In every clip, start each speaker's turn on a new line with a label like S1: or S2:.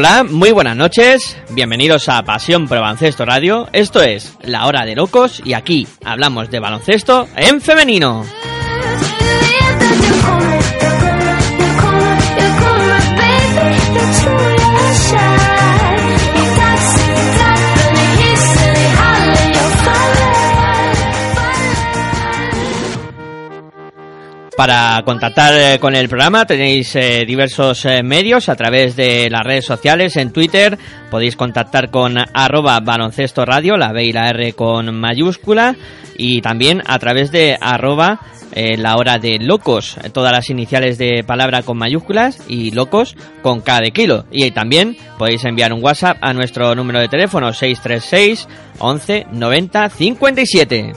S1: Hola, muy buenas noches. Bienvenidos a Pasión el Baloncesto Radio. Esto es La Hora de Locos y aquí hablamos de baloncesto en femenino. Para contactar eh, con el programa tenéis eh, diversos eh, medios a través de las redes sociales, en Twitter podéis contactar con arroba baloncesto radio, la B y la R con mayúscula, y también a través de arroba la hora de locos, todas las iniciales de palabra con mayúsculas y locos con K de kilo. Y también podéis enviar un WhatsApp a nuestro número de teléfono 636 11 90 57.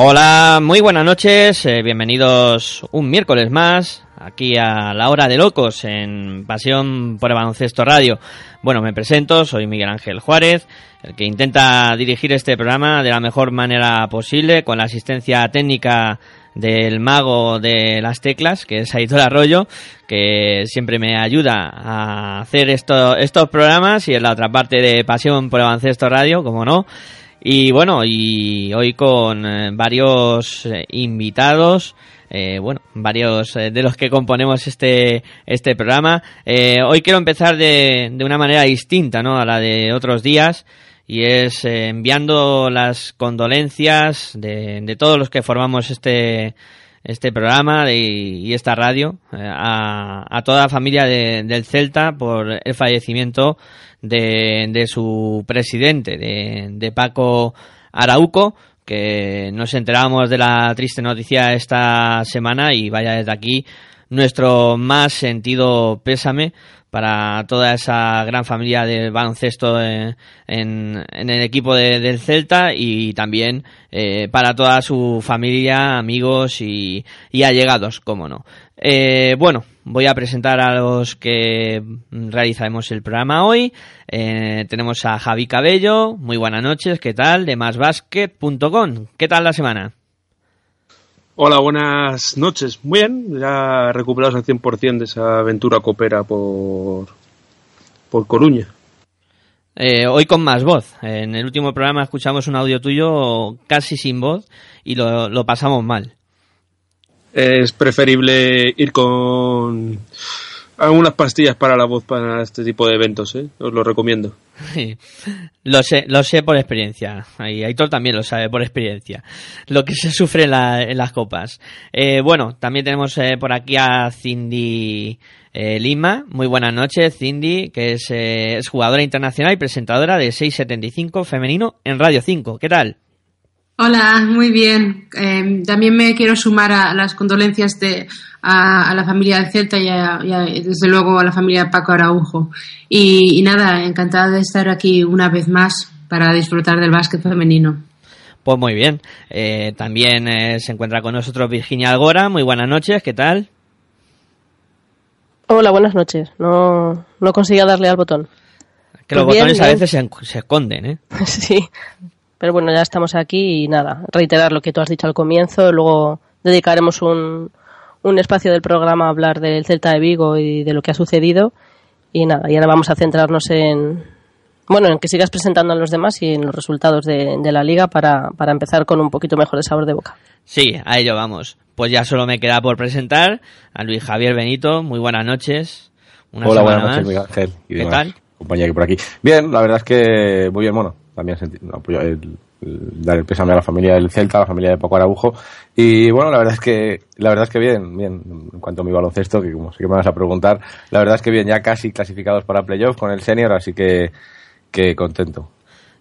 S1: Hola, muy buenas noches, eh, bienvenidos un miércoles más aquí a la hora de locos en Pasión por el Radio. Bueno, me presento, soy Miguel Ángel Juárez, el que intenta dirigir este programa de la mejor manera posible con la asistencia técnica del mago de las teclas, que es Aitor Arroyo, que siempre me ayuda a hacer esto, estos programas y en la otra parte de Pasión por el Radio, como no. Y bueno, y hoy con eh, varios eh, invitados, eh, bueno, varios eh, de los que componemos este, este programa. Hoy quiero empezar de, de una manera distinta, ¿no? A la de otros días. Y es enviando las condolencias de, de todos los que formamos este, este programa de- y esta radio eh, a, toda la familia de- del Celta por el fallecimiento de, de su presidente, de, de Paco Arauco, que nos enteramos de la triste noticia esta semana y vaya desde aquí nuestro más sentido pésame para toda esa gran familia del baloncesto eh, en, en el equipo de- del Celta y también eh, para toda su familia, amigos y, y allegados, como no. Eh, bueno, voy a presentar a los que realizaremos el programa hoy. Eh, tenemos a Javi Cabello, muy buenas noches, ¿qué tal? De másbasket.com, ¿qué tal la semana?
S2: Hola, buenas noches. Muy bien, ya recuperados al 100% de esa aventura copera por, por Coruña.
S1: Eh, hoy con más voz. En el último programa escuchamos un audio tuyo casi sin voz y lo, lo pasamos mal.
S2: Es preferible ir con algunas pastillas para la voz para este tipo de eventos, ¿eh? Os lo recomiendo.
S1: lo sé, lo sé por experiencia. Y Aitor también lo sabe por experiencia. Lo que se sufre en, la- en las copas. Eh, bueno, también tenemos eh, por aquí a Cindy eh, Lima. Muy buenas noches, Cindy, que es, es jugadora internacional y presentadora de 675 femenino en Radio 5. ¿Qué tal?
S3: Hola, muy bien. Eh, también me quiero sumar a las condolencias de, a, a la familia del Celta y, a- y a- y desde luego a la familia de Paco Araujo. Y, y nada, encantada de estar aquí una vez más para disfrutar del básquet femenino.
S1: Pues muy bien. Eh, también eh, se encuentra con nosotros Virginia Algora. Muy buenas noches, ¿qué tal?
S4: Hola, buenas noches. No, no conseguía darle al botón.
S1: Que los
S4: Pues bien,
S1: botones a veces se, se esconden, ¿eh?
S4: sí. Pero bueno, ya estamos aquí y nada, reiterar lo que tú has dicho al comienzo. Luego dedicaremos un, un espacio del programa a hablar del Celta de Vigo y de lo que ha sucedido. Y nada, y ahora vamos a centrarnos en, bueno, en que sigas presentando a los demás y en los resultados de, de la liga para, para empezar con un poquito mejor de sabor de boca.
S1: Sí, a ello vamos. Pues ya solo me queda por presentar a Luis Javier Benito. Muy buenas noches. Una
S5: Hola, buenas noches,
S1: más.
S5: Miguel Ángel. Y
S1: ¿Qué
S5: demás
S1: tal?
S5: Compañía que por aquí. Bien, la verdad es que muy bien, bueno, también apoyo el- el- dar el pésame a la familia del Celta, a la familia de Paco Araujo. Y bueno, la verdad es que, la verdad es que bien, bien, en cuanto a mi baloncesto, que como sé que me vas a preguntar, la verdad es que bien, ya casi clasificados para playoff con el senior, así que, que contento.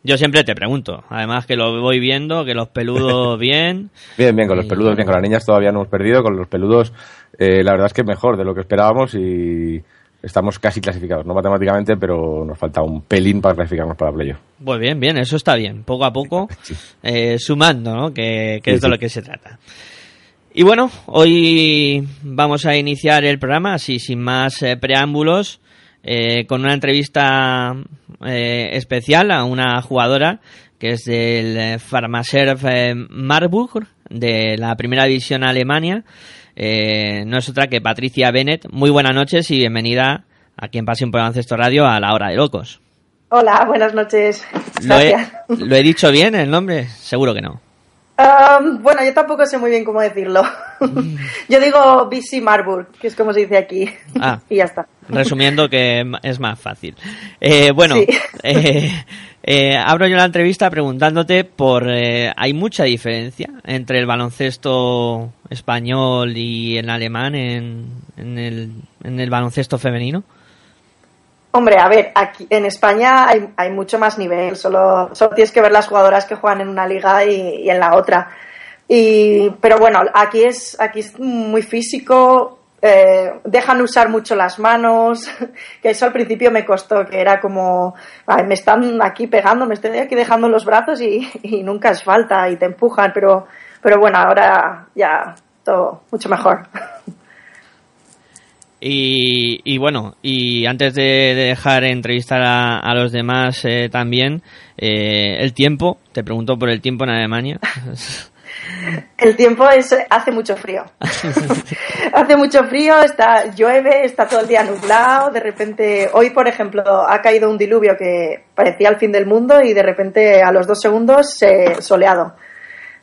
S1: Yo siempre te pregunto. Además que lo voy viendo, que los peludos bien.
S5: Bien, bien, con los peludos, bien, con las niñas todavía no hemos perdido, con los peludos, eh, la verdad es que mejor de lo que esperábamos y estamos casi clasificados, no matemáticamente, pero nos falta un pelín para clasificarnos para playoff.
S1: Pues bien, bien, eso está bien. Poco a poco, eh, sumando, ¿no? Que, que
S5: Sí,
S1: es de
S5: sí.
S1: lo que se trata. Y bueno, hoy vamos a iniciar el programa, así sin más eh, preámbulos, eh, con una entrevista especial a una jugadora que es del Pharmaserv eh, Marburg, de la primera división Alemania. Eh, no es otra que Patricia Bennett. Muy buenas noches y bienvenida aquí en Pasión por Baloncesto Radio a la hora de locos.
S6: Hola, buenas noches.
S1: ¿Lo he,
S6: Gracias.
S1: ¿Lo he dicho bien el nombre? Seguro que no.
S6: Um, bueno, yo tampoco sé muy bien cómo decirlo. yo digo BC Marburg, que es como se dice aquí.
S1: Ah.
S6: y ya está.
S1: Resumiendo que es más fácil. Eh, bueno,
S6: Sí.
S1: eh, eh, abro yo la entrevista preguntándote por... eh, ¿Hay mucha diferencia entre el baloncesto español y el alemán en, en, el, en el baloncesto femenino?
S6: Hombre, a ver, aquí en España hay, mucho más nivel. Solo, tienes que ver las jugadoras que juegan en una liga y, y en la otra. Y, pero bueno, aquí es, aquí es muy físico. eh, dejan usar mucho las manos, que eso al principio me costó, que era como, "Ay, me están aquí pegando, me estoy aquí dejando los brazos y, y nunca es falta y te empujan, pero, pero bueno, ahora ya todo mucho mejor.
S1: Y, y bueno, y antes de, de dejar entrevistar a, a los demás eh, también, eh, el tiempo, te pregunto por el tiempo en Alemania.
S6: El tiempo es, hace mucho frío. hace mucho frío, está, llueve, está todo el día nublado, de repente, hoy por ejemplo, ha caído un diluvio que parecía el fin del mundo y de repente a los dos segundos eh, soleado.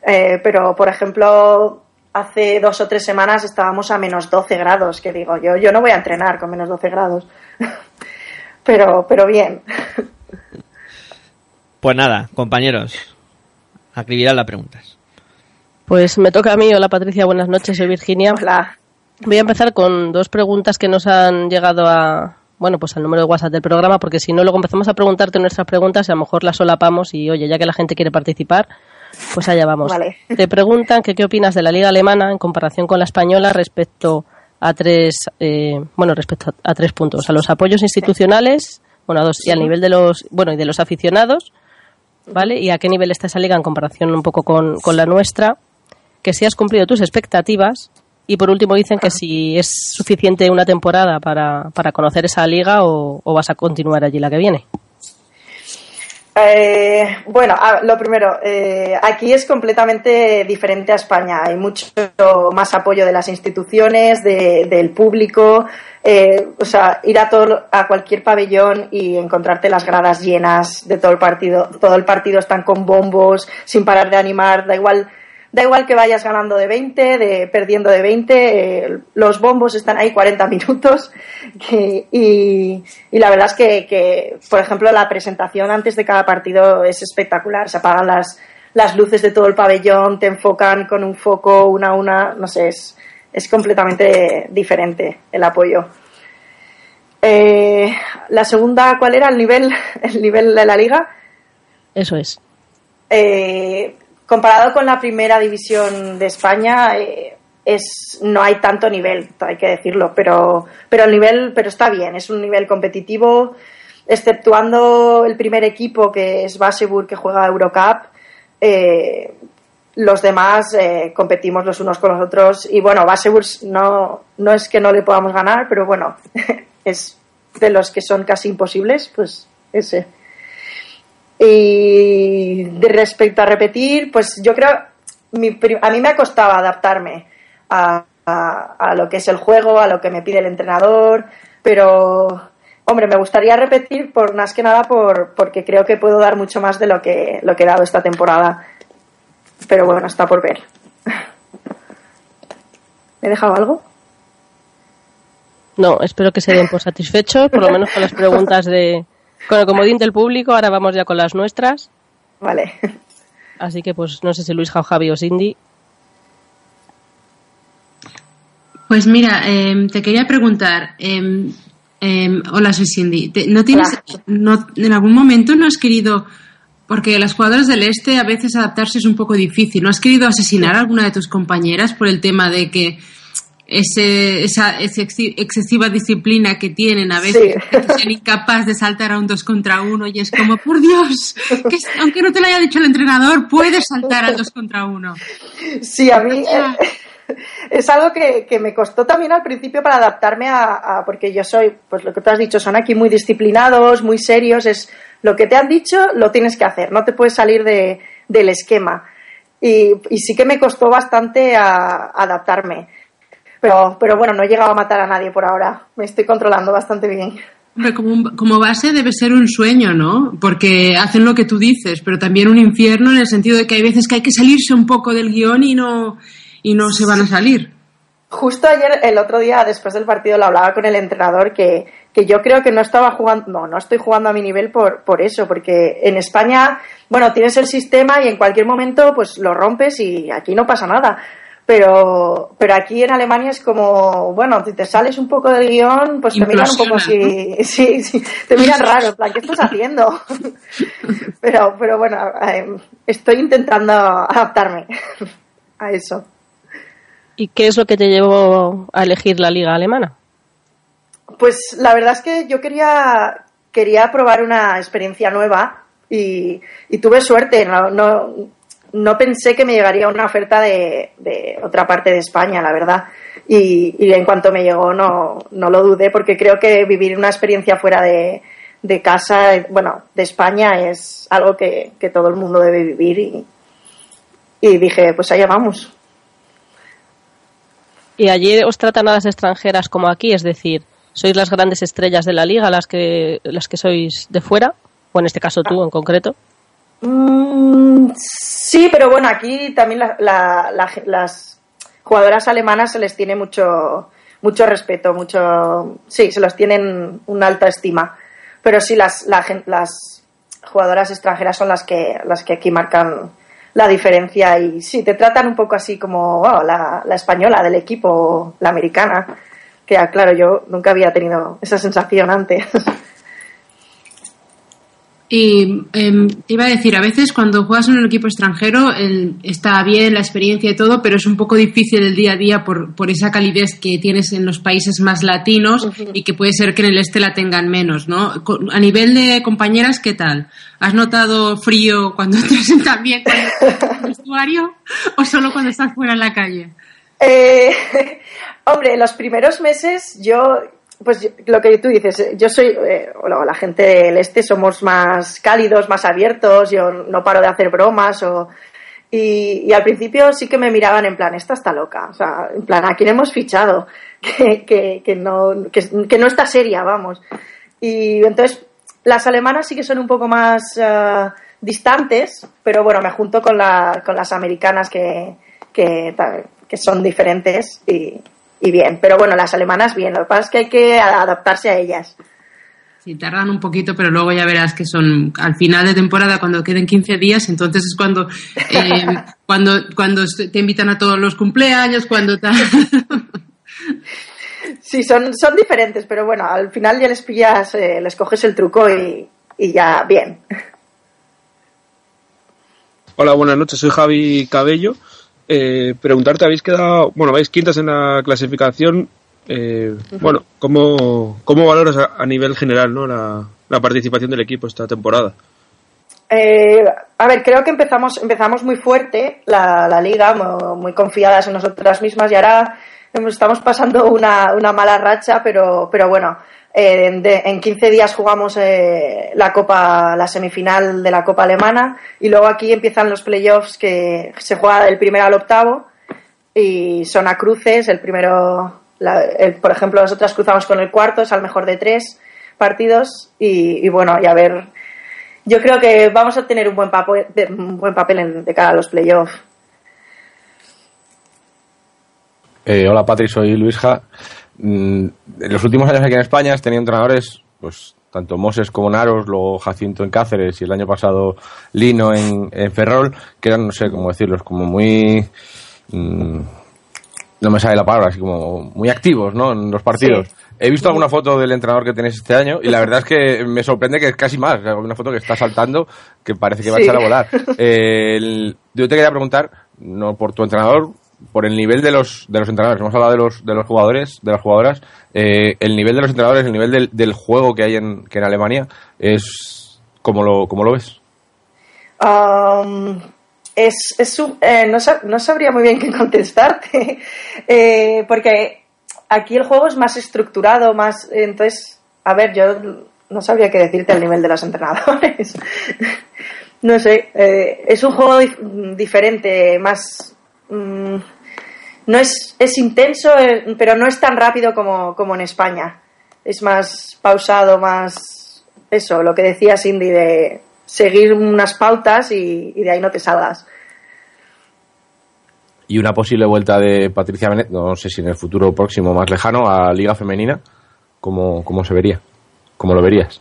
S6: Pero por ejemplo, hace dos o tres semanas estábamos a menos 12 grados, que digo, yo, yo no voy a entrenar con menos 12 grados. pero, pero bien.
S1: Pues nada, compañeros, acribilad las preguntas.
S4: Pues me toca a mí. Hola Patricia, buenas noches, soy Virginia.
S6: Hola.
S4: Voy a empezar con dos preguntas que nos han llegado a, bueno, pues al número de WhatsApp del programa, porque si no, luego empezamos a preguntarte nuestras preguntas y a lo mejor las solapamos y, oye, ya que la gente quiere participar, pues allá vamos.
S6: Vale.
S4: Te preguntan que qué opinas de la liga alemana en comparación con la española respecto a tres, eh, bueno, respecto a, a tres puntos, a los apoyos institucionales, bueno, a dos, y al nivel de los, bueno, y de los aficionados, ¿vale? Y a qué nivel está esa liga en comparación un poco con, con la nuestra, que si has cumplido tus expectativas y por último dicen que si es suficiente una temporada para, para conocer esa liga o, o vas a continuar allí la que viene.
S6: Eh, bueno, lo primero, eh, aquí es completamente diferente a España. Hay mucho más apoyo de las instituciones, de- del público. eh, o sea, ir a todo, a cualquier pabellón y encontrarte las gradas llenas de todo el partido. Todo el partido están con bombos, sin parar de animar. Da igual, da igual que vayas ganando de 20, de perdiendo de 20. eh, los bombos están ahí 40 minutos. y, y la verdad es que, que, por ejemplo, la presentación antes de cada partido es espectacular. Se apagan las, las luces de todo el pabellón, te enfocan con un foco una a una, no sé, es, es completamente diferente el apoyo. Eh, la segunda, ¿cuál era el nivel, el nivel de la liga?
S4: Eso es.
S6: Eh, comparado con la primera división de España, eh, es, no hay tanto nivel, hay que decirlo, pero, pero el nivel, pero está bien, es un nivel competitivo. exceptuando el primer equipo que es Basebur que juega Eurocup, eh, los demás eh, competimos los unos con los otros y bueno, Basebur no, no es que no le podamos ganar, pero bueno, es de los que son casi imposibles, pues ese. Y de respecto a repetir, pues yo creo, mi a mí me ha costado adaptarme a, a- a lo que es el juego, a lo que me pide el entrenador, pero hombre, me gustaría repetir por más que nada por, porque creo que puedo dar mucho más de lo que, lo que he dado esta temporada. Pero bueno, está por ver. ¿Me he dejado algo?
S4: No, espero que se den por satisfechos, por lo menos con las preguntas de. Con el comodín del público, ahora vamos ya con las nuestras.
S6: Vale.
S4: Así que, pues, no sé si Luis, Javi o Cindy.
S3: Pues mira, em, te quería preguntar, em, em, hola, soy Cindy. Te- ¿No tienes, no, en algún momento no has querido, porque las jugadoras del este a veces adaptarse es un poco difícil, ¿no has querido asesinar a alguna de tus compañeras por el tema de que ese, esa, excesiva disciplina que tienen a veces,
S6: Sí.
S3: que incapaz de saltar a un dos contra uno y es como, por Dios, que aunque no te lo haya dicho el entrenador, puedes saltar al dos contra uno.
S6: Sí, a mí eh, es algo que, que me costó también al principio para adaptarme a, a- porque yo soy, pues lo que tú has dicho, son aquí muy disciplinados, muy serios, es lo que te han dicho lo tienes que hacer, no te puedes salir de, del esquema. Y, y sí que me costó bastante a- adaptarme. Pero, pero bueno, no he llegado a matar a nadie por ahora. Me estoy controlando bastante bien.
S3: Hombre, como, un- como base debe ser un sueño, ¿no? Porque hacen lo que tú dices, pero también un infierno en el sentido de que hay veces que hay que salirse un poco del guion y no, y no se van a salir.
S6: Justo ayer, el otro día, después del partido, lo hablaba con el entrenador que, que yo creo que no estaba jugando, no, no estoy jugando a mi nivel por, por eso, porque en España, bueno, tienes el sistema y en cualquier momento pues lo rompes y aquí no pasa nada. Pero, pero aquí en Alemania es como, bueno, si te sales un poco del guion, pues te miran un poco
S3: Implosiona,
S6: si, sí, sí, te miran raro, en plan, ¿qué estás haciendo? Pero, pero bueno, eh, estoy intentando adaptarme a eso.
S4: ¿Y qué es lo que te llevó a elegir la liga alemana?
S6: Pues la verdad es que yo quería, quería probar una experiencia nueva y, y tuve suerte. No, no, no pensé que me llegaría una oferta de, de otra parte de España, la verdad. Y, y en cuanto me llegó no, no lo dudé porque creo que vivir una experiencia fuera de, de casa, bueno, de España es algo que, que todo el mundo debe vivir y, y dije, pues allá vamos.
S4: ¿Y allí os tratan a las extranjeras como aquí? Es decir, ¿sois las grandes estrellas de la liga, las que, las que sois de fuera? O en este caso tú en concreto.
S6: Mm, sí, pero bueno, aquí también la- la- las jugadoras alemanas se les tiene mucho, mucho respeto, mucho, sí, se los tienen una alta estima. Pero sí, las, las jugadoras extranjeras son las que, las que aquí marcan la diferencia y sí, te tratan un poco así como la, la española del equipo, la americana. Que ah, claro, yo nunca había tenido esa sensación antes.
S3: Y em, te iba a decir, a veces cuando juegas en un equipo extranjero el- está bien la experiencia y todo, pero es un poco difícil el día a día por, por esa calidez que tienes en los países más latinos y que puede ser que en el este la tengan menos, ¿no? A nivel de compañeras, ¿qué tal? ¿Has notado frío cuando entras en también estás en el vestuario o solo cuando estás fuera en la calle?
S6: Eh, hombre, los primeros meses yo, pues lo que tú dices, eh, yo soy, eh, la, gente del este somos más cálidos, más abiertos, yo no paro de hacer bromas. Y, al principio sí que me miraban en plan, esta está loca, o sea, en plan, ¿a quién hemos fichado? Que, que, no, que, no está seria, vamos. Y entonces las alemanas sí que son un poco más eh, distantes, pero bueno, me junto con, la, con las americanas que, que, que son diferentes y, y bien. Pero bueno, las alemanas bien, lo que pasa es que hay que adaptarse a ellas.
S3: Sí, tardan un poquito, pero luego ya verás que son al final de temporada, cuando queden 15 días, entonces es cuando, eh, cuando, cuando te invitan a todos los cumpleaños, cuando tal.
S6: Sí, son, son diferentes, pero bueno, al final ya les pillas, eh, les coges el truco y, y ya bien.
S2: Hola, buenas noches. Soy Javi Cabello. Eh, preguntarte, habéis quedado, bueno, vais quintas en la clasificación. Eh, bueno, ¿cómo, ¿cómo valoras a, a nivel general ¿no? la, la participación del equipo esta temporada?
S6: Eh, a ver, creo que empezamos, empezamos muy fuerte la, la liga, mo- muy confiadas en nosotras mismas y ahora estamos pasando una, una mala racha, pero, pero bueno, en, de- en 15 días jugamos eh, la Copa, la semifinal de la Copa Alemana y luego aquí empiezan los playoffs que se juega del primero al octavo y son a cruces, el primero, la- por ejemplo, nosotras cruzamos con el cuarto, es al mejor de tres partidos y, bueno, y a ver, yo creo que vamos a tener un buen papel, papel en- de cara a los playoffs.
S5: Eh, hola Patri, soy Luisja. Mm, en los últimos años aquí en España has tenido entrenadores, pues tanto Moses como Naros, luego Jacinto en Cáceres y el año pasado Lino en, en Ferrol, que eran, no sé cómo decirlos, como muy... mm, no me sale la palabra, así como muy activos, ¿no? En los partidos. He visto alguna foto del entrenador que tenéis este año y la verdad es que me sorprende que es casi más. Una foto que está saltando que parece que va a
S6: Sí.
S5: echar a volar. Eh, el- yo te quería preguntar, no por tu entrenador, por el nivel de los, de los entrenadores. Hemos hablado de los, de los jugadores, de las jugadoras. Eh, el nivel de los entrenadores, el nivel del, del juego que hay en, que en Alemania es como lo, como lo ves.
S6: Um, es, es un- eh, no, no sabría muy bien qué contestarte, eh, porque aquí el juego es más estructurado, más. Entonces, a ver, yo no sabría qué decirte al nivel de los entrenadores. no sé, eh, es un juego dif- diferente, más. mm, no es, es intenso, eh, pero no es tan rápido como, como en España. Es más pausado, más. Eso, lo que decía Cindy de seguir unas pautas y, y de ahí no te salgas.
S5: Y una posible vuelta de Patricia Benet, no sé si en el futuro próximo más lejano, a Liga Femenina, ¿cómo, cómo se vería? ¿Cómo lo verías?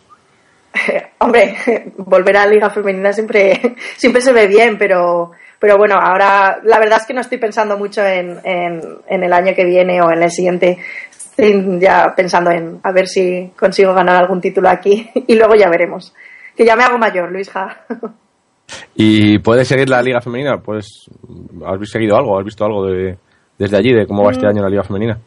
S6: Hombre, volver a Liga Femenina siempre, siempre se ve bien, pero, pero bueno, ahora la verdad es que no estoy pensando mucho en, en, en el año que viene o en el siguiente. Estoy ya pensando en a ver si consigo ganar algún título aquí y luego ya veremos. Que ya me hago mayor, Luisja.
S5: ¿Y puedes seguir la Liga Femenina? Pues, ¿has seguido algo? ¿Has visto algo de, desde allí, de cómo va este año la Liga Femenina?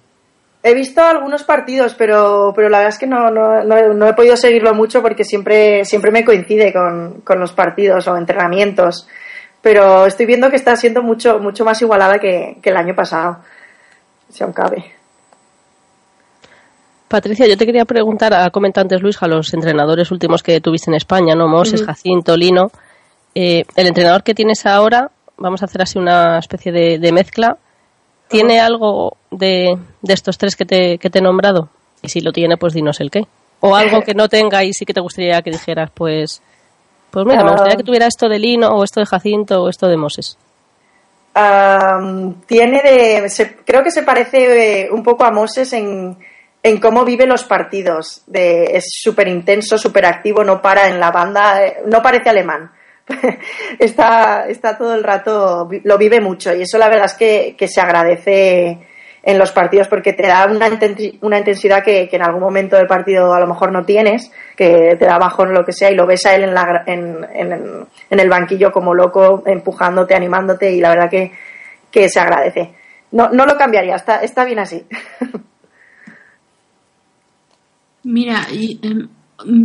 S6: He visto algunos partidos, pero, pero la verdad es que no, no, no, he- no he podido seguirlo mucho porque siempre, siempre me coincide con, con los partidos o entrenamientos. Pero estoy viendo que está siendo mucho, mucho más igualada que, que el año pasado, si aún cabe.
S4: Patricia, yo te quería preguntar, ha comentado antes Luis, a los entrenadores últimos que tuviste en España, ¿no? Moses, Jacinto, Lino. Eh, el entrenador que tienes ahora, vamos a hacer así una especie de, de mezcla, ¿tiene algo de, de estos tres que te, que te he nombrado? Y si lo tiene, pues dinos el qué. O algo que no tenga y sí que te gustaría que dijeras, pues, pues mira, me gustaría que tuviera esto de Lino, o esto de Jacinto, o esto de Moses.
S6: Am, tiene de. se- creo que se parece eh, un poco a Moses en, en cómo vive los partidos. De, es súper intenso, súper activo, no para en la banda, eh, no parece alemán. está, está todo el rato, lo vive mucho y eso la verdad es que, que se agradece en los partidos porque te da una, una intensidad que, que en algún momento del partido a lo mejor no tienes, que te da bajón lo que sea y lo ves a él en, la en, el banquillo como loco, empujándote, animándote y la verdad que, que se agradece. No, no lo cambiaría, está, está bien así.
S3: Mira, y, em,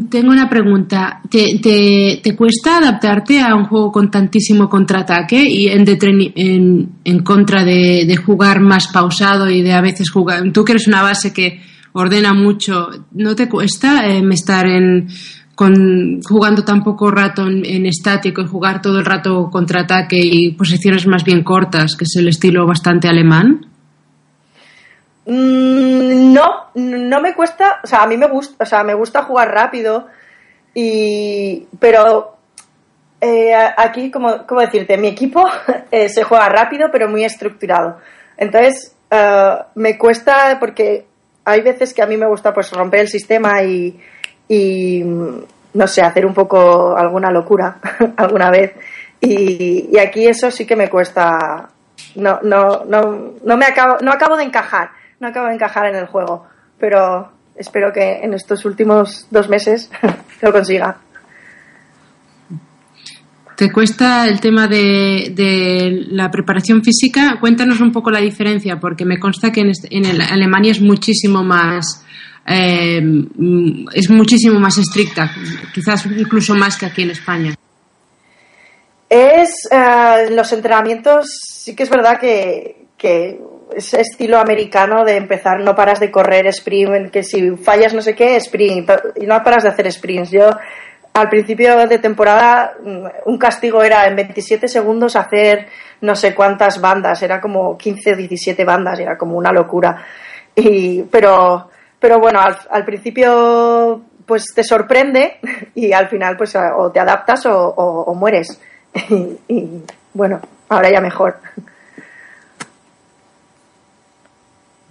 S3: tengo una pregunta. ¿Te, te, te cuesta adaptarte a un juego con tantísimo contraataque y en, en, en contra de, de jugar más pausado y de a veces jugar? Tú que eres una base que ordena mucho, ¿no te cuesta em, estar en, con, jugando tan poco rato en, en estático y jugar todo el rato contraataque y posiciones más bien cortas, que es el estilo bastante alemán?
S6: Mm, No, no me cuesta, o sea, a mí me gusta, o sea, me gusta jugar rápido y, pero eh, aquí, como, ¿cómo decirte? Mi equipo eh, se juega rápido, pero muy estructurado. Entonces, eh, me cuesta porque hay veces que a mí me gusta pues romper el sistema y, y no sé, hacer un poco alguna locura alguna vez. Y, y aquí eso sí que me cuesta. No, no, no, no me acabo, no acabo de encajar, no acabo de encajar en el juego. Pero espero que en estos últimos dos meses lo consiga.
S3: ¿Te cuesta el tema de, de la preparación física? Cuéntanos un poco la diferencia, porque me consta que en, en el- Alemania es muchísimo más eh, mm, es muchísimo más estricta, quizás incluso más que aquí en España.
S6: Es eh, los entrenamientos, sí que es verdad que, que es estilo americano de empezar, no paras de correr sprint, que si fallas no sé qué, sprint, y no paras de hacer sprints. Yo al principio de temporada mm, un castigo era en 27 segundos hacer no sé cuántas bandas, era como 15 o 17 bandas, era como una locura. Y, pero, pero bueno, al, al principio pues te sorprende y al final pues o te adaptas o, o- o mueres. Y, y, bueno, ahora ya mejor.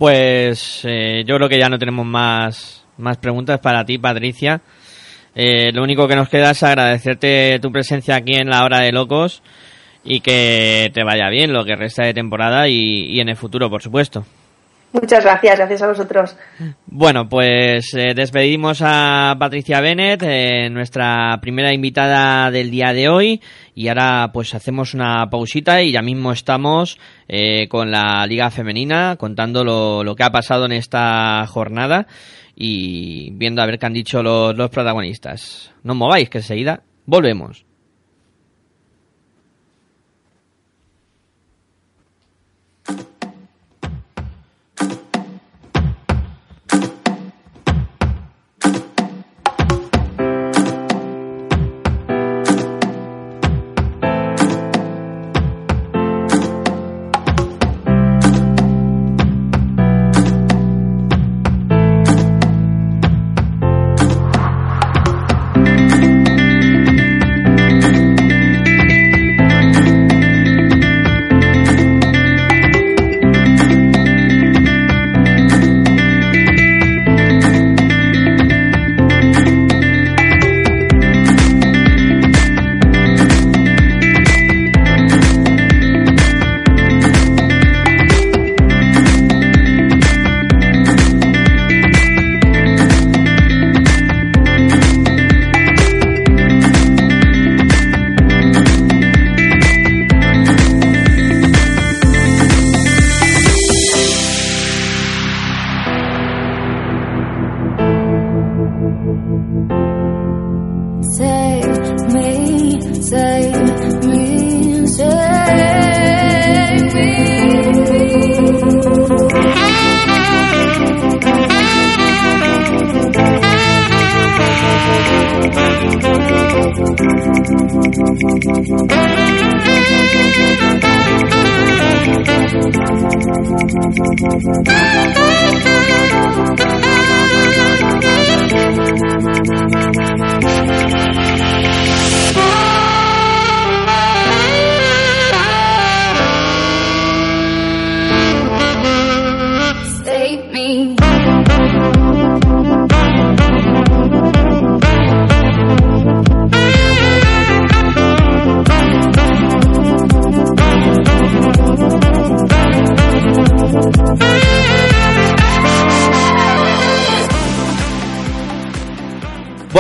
S1: Pues eh, yo creo que ya no tenemos más, más preguntas para ti, Patricia. Eh, lo único que nos queda es agradecerte tu presencia aquí en la Hora de Locos y que te vaya bien lo que resta de temporada y, y en el futuro, por supuesto.
S6: Muchas gracias, gracias a vosotros.
S1: Bueno, pues eh, despedimos a Patricia Bennett, eh, nuestra primera invitada del día de hoy, y ahora pues hacemos una pausita y ya mismo estamos eh, con la Liga Femenina contando lo, que ha pasado en esta jornada y viendo a ver qué han dicho los, los protagonistas. No mováis, que enseguida volvemos.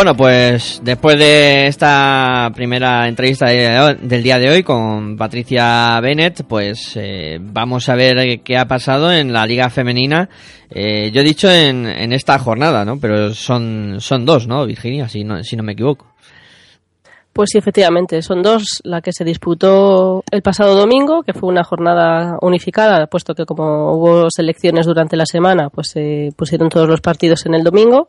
S1: Bueno, pues después de esta primera entrevista de- del día de hoy con Patricia Bennett, pues eh, vamos a ver qué ha pasado en la Liga Femenina. Eh, yo he dicho en, en esta jornada, ¿no? Pero son, son dos, ¿no, Virginia? Si no, si no me equivoco.
S4: Pues sí, efectivamente, son dos la que se disputó el pasado domingo, que fue una jornada unificada, puesto que como hubo selecciones durante la semana, pues se pusieron todos los partidos en el domingo.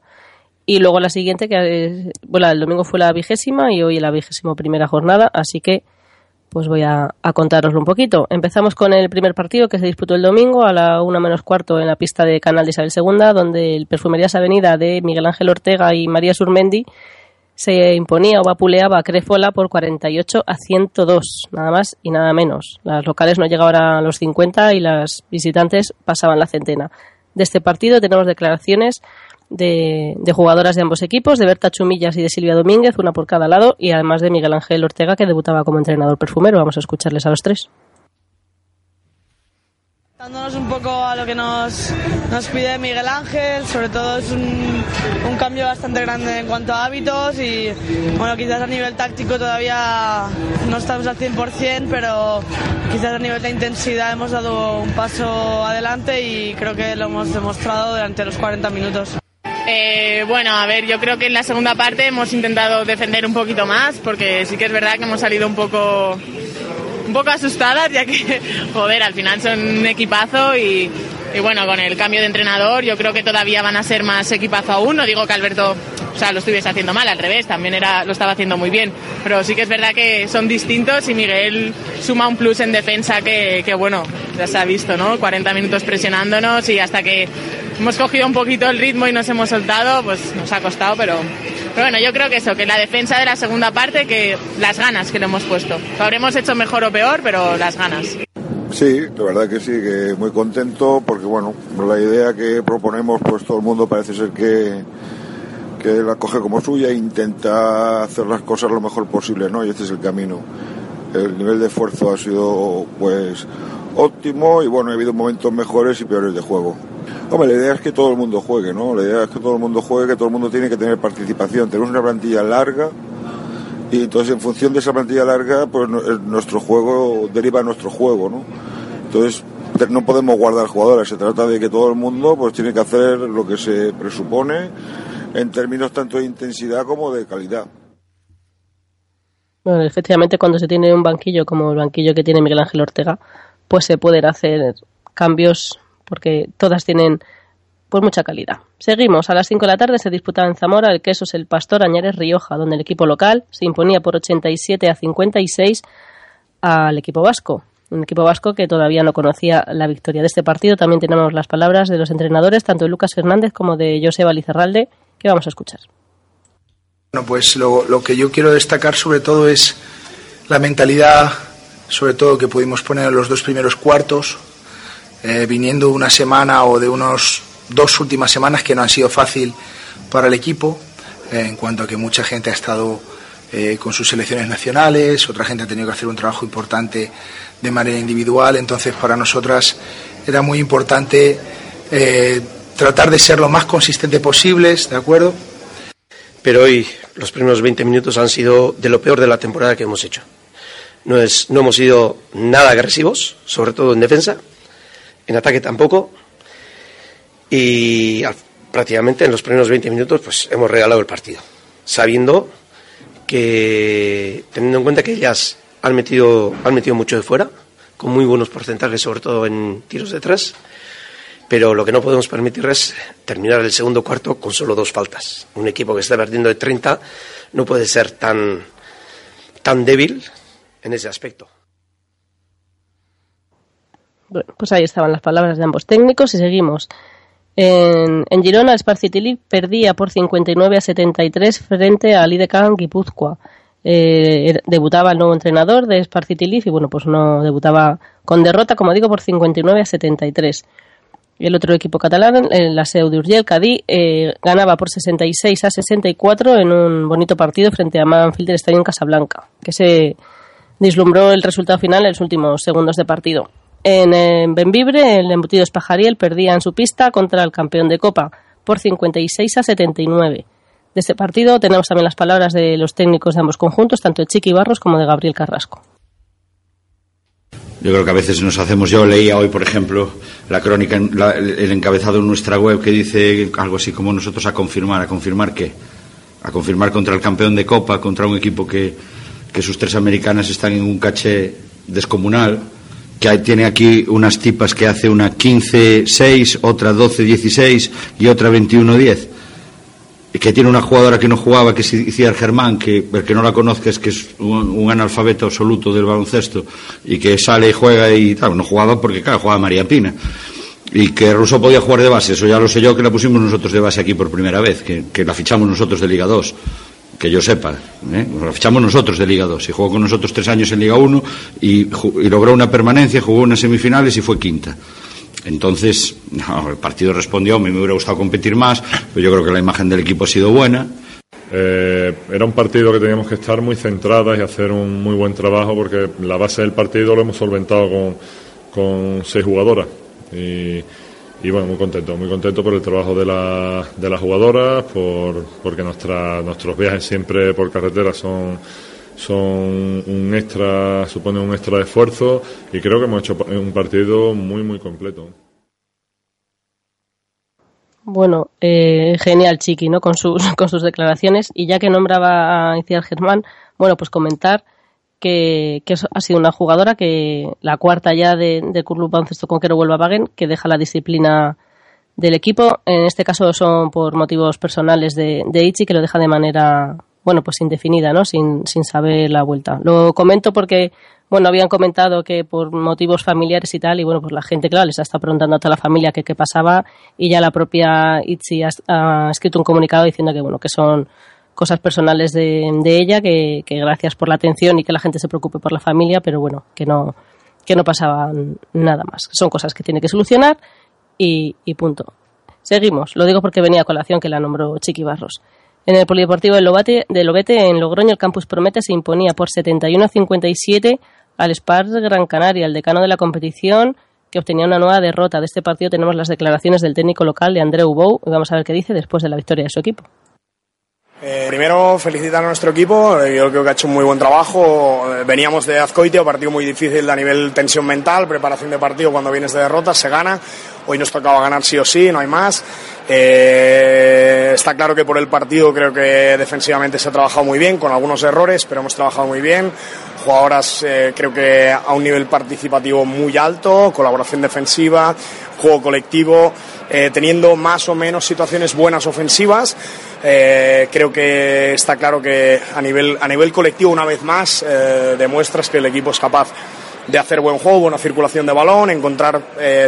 S4: Y luego la siguiente, que eh, bueno, el domingo fue la vigésima y hoy la vigésimo primera jornada, así que pues voy a, a un poquito. Empezamos con el primer partido que se disputó el domingo a la una menos cuarto en la pista de Canal de Isabel II, donde el Perfumerías Avenida de Miguel Ángel Ortega y María Surmendi se imponía o vapuleaba a Crefola por 48 a 102, nada más y nada menos. Las locales no llegaban a los 50 y las visitantes pasaban la centena. De este partido tenemos declaraciones de, de jugadoras de ambos equipos, de Berta Chumillas y de Silvia Domínguez, una por cada lado, y además de Miguel Ángel Ortega, que debutaba como entrenador perfumero. Vamos a escucharles a los tres.
S7: Dándonos un poco a lo que nos, nos pide Miguel Ángel, sobre todo es un, un cambio bastante grande en cuanto a hábitos y bueno, quizás a nivel táctico todavía no estamos al 100%, pero quizás a nivel de intensidad hemos dado un paso adelante y creo que lo hemos demostrado durante los 40 minutos.
S8: Eh, bueno, a ver, yo creo que en la segunda parte hemos intentado defender un poquito más, porque sí que es verdad que hemos salido un poco, un poco asustadas, ya que, joder, al final son un equipazo y, y bueno, con el cambio de entrenador yo creo que todavía van a ser más equipazo aún. No digo que Alberto, o sea, lo estuviese haciendo mal, al revés, también era, lo estaba haciendo muy bien. Pero sí que es verdad que son distintos y Miguel suma un plus en defensa que, que bueno, ya se ha visto, ¿no? 40 minutos presionándonos y hasta que hemos cogido un poquito el ritmo y nos hemos soltado, pues nos ha costado, pero, pero bueno, yo creo que eso, que la defensa de la segunda parte, que las ganas que le hemos puesto. Lo habremos hecho mejor o peor, pero las ganas.
S9: Sí, la verdad que sí, que muy contento porque bueno, la idea que proponemos pues todo el mundo parece ser que, que la coge como suya e intenta hacer las cosas lo mejor posible, ¿no? Y este es el camino. El nivel de esfuerzo ha sido pues óptimo y bueno, ha habido momentos mejores y peores de juego. Hombre, la idea es que todo el mundo juegue, ¿no? La idea es que todo el mundo juegue, que todo el mundo tiene que tener participación. Tenemos una plantilla larga y entonces en función de esa plantilla larga, pues el- nuestro juego deriva nuestro juego, ¿no? Entonces no podemos guardar jugadores, se trata de que todo el mundo pues tiene que hacer lo que se presupone en términos tanto de intensidad como de calidad.
S4: Bueno, efectivamente, cuando se tiene un banquillo como el banquillo que tiene Miguel Ángel Ortega, pues se pueden hacer cambios porque todas tienen pues mucha calidad. Seguimos. A las 5 de la tarde se disputaba en Zamora el Quesos El Pastor Añares Rioja, donde el equipo local se imponía por 87 a 56 al equipo vasco. Un equipo vasco que todavía no conocía la victoria de este partido. También tenemos las palabras de los entrenadores, tanto de Lucas Fernández como de Joseba Lizarralde, que vamos a escuchar.
S10: Bueno, pues lo, que yo quiero destacar sobre todo es la mentalidad, sobre todo que pudimos poner en los dos primeros cuartos, eh, viniendo una semana o de unos dos últimas semanas que no han sido fácil para el equipo, eh, en cuanto a que mucha gente ha estado eh, con sus selecciones nacionales, otra gente ha tenido que hacer un trabajo importante de manera individual, entonces para nosotras era muy importante eh, tratar de ser lo más consistente posibles, ¿de acuerdo?
S11: pero hoy los primeros 20 minutos han sido de lo peor de la temporada que hemos hecho. No, es, no hemos sido nada agresivos, sobre todo en defensa, en ataque tampoco, y prácticamente en los primeros 20 minutos pues hemos regalado el partido, sabiendo que, teniendo en cuenta que ellas han metido, han metido mucho de fuera, con muy buenos porcentajes, sobre todo en tiros de tres, pero lo que no podemos permitir es terminar el segundo cuarto con solo dos faltas. Un equipo que está perdiendo de 30 no puede ser tan, tan débil en ese aspecto.
S4: Bueno, pues ahí estaban las palabras de ambos técnicos y seguimos. En, Girona, el Sparcity perdía por 59 a 73 frente al IDK Guipúzcoa. Eh, debutaba el nuevo entrenador de Sparcity Leaf y bueno, pues no debutaba con derrota, como digo, por 59 a 73. El otro equipo catalán, el la Seu de Urgell, Cadí, eh, ganaba por 66 a 64 en un bonito partido frente a Manfield Estadio en Casablanca, que se vislumbró el resultado final en los últimos segundos de partido. En, eh, Benvibre, el embutido Espajariel perdía en su pista contra el campeón de Copa por 56 a 79. De este partido tenemos también las palabras de los técnicos de ambos conjuntos, tanto de Chiqui Barros como de Gabriel Carrasco.
S12: Yo creo que a veces nos hacemos. Yo leía hoy, por ejemplo, la crónica, en- la- el encabezado en nuestra web que dice algo así como nosotros a confirmar. ¿A confirmar qué? A confirmar contra el campeón de Copa, contra un equipo que, que sus tres americanas están en un caché descomunal, que tiene aquí unas tipas que hace una 15-6, otra 12-16 y otra 21-10 y que tiene una jugadora que no jugaba, que es Iciar Germán, que el que no la conozca es que es un, un analfabeto absoluto del baloncesto, y que sale y juega y tal, no jugaba porque, claro, jugaba María Pina. Y que Russo podía jugar de base, eso ya lo sé yo, que la pusimos nosotros de base aquí por primera vez, que, que la fichamos nosotros de Liga 2, que yo sepa, ¿eh? la fichamos nosotros de Liga 2, y jugó con nosotros tres años en Liga 1 y, logró una permanencia, jugó unas semifinales y fue quinta. Entonces, no, el partido respondió, a mí me hubiera gustado competir más, pero yo creo que la imagen del equipo ha sido buena.
S13: Eh, era un partido que teníamos que estar muy centradas y hacer un muy buen trabajo porque la base del partido lo hemos solventado con, con seis jugadoras. Y bueno, muy contento, muy contento por el trabajo de, la, de las jugadoras, por, porque nuestra, nuestros viajes siempre por carretera son son un extra, suponen un extra esfuerzo y creo que hemos hecho un partido muy, muy completo.
S4: Bueno, eh, genial Chiqui, ¿no? Con sus, con sus declaraciones. Y ya que nombraba a Iciar Germán, bueno, pues comentar que, que ha sido una jugadora que la cuarta ya de, de Club Baloncesto Conquero Huelva Wagen, que deja la disciplina del equipo. En este caso son por motivos personales de, de Ichi, que lo deja de manera, bueno, pues indefinida, ¿no? Sin, sin saber la vuelta. Lo comento porque, bueno, habían comentado que por motivos familiares y tal, y bueno, pues la gente, claro, les ha estado preguntando a toda la familia que qué pasaba, y ya la propia Itzi ha, ha escrito un comunicado diciendo que, bueno, que son cosas personales de, de ella, que, que gracias por la atención y que la gente se preocupe por la familia, pero bueno, que no, que no pasaba nada más. Son cosas que tiene que solucionar y, y punto. Seguimos. Lo digo porque venía a colación que la nombró Chiqui Barros. En el Polideportivo de Lobate, de Lobete, en Logroño, el Campus Promete se imponía por 71 a 57 al Spar Gran Canaria, el decano de la competición, que obtenía una nueva derrota. De este partido tenemos las declaraciones del técnico local de Andreu Bou y vamos a ver qué dice después de la victoria de su equipo.
S14: Eh, primero, felicitar a nuestro equipo. eh, Yo creo que ha hecho un muy buen trabajo. Eh, Veníamos de Azcoitia, un partido muy difícil a nivel tensión mental, preparación de partido cuando vienes de derrota, se gana. Hoy nos tocaba ganar sí o sí, no hay más. Está claro que por el partido creo que defensivamente se ha trabajado muy bien, con algunos errores, pero hemos trabajado muy bien. Jugadoras creo que a un nivel participativo muy alto, colaboración defensiva, juego colectivo, eh, teniendo más o menos situaciones buenas ofensivas. Eh, creo que está claro que a nivel, a nivel colectivo, una vez más, eh, demuestras que el equipo es capaz de hacer buen juego, buena circulación de balón, encontrar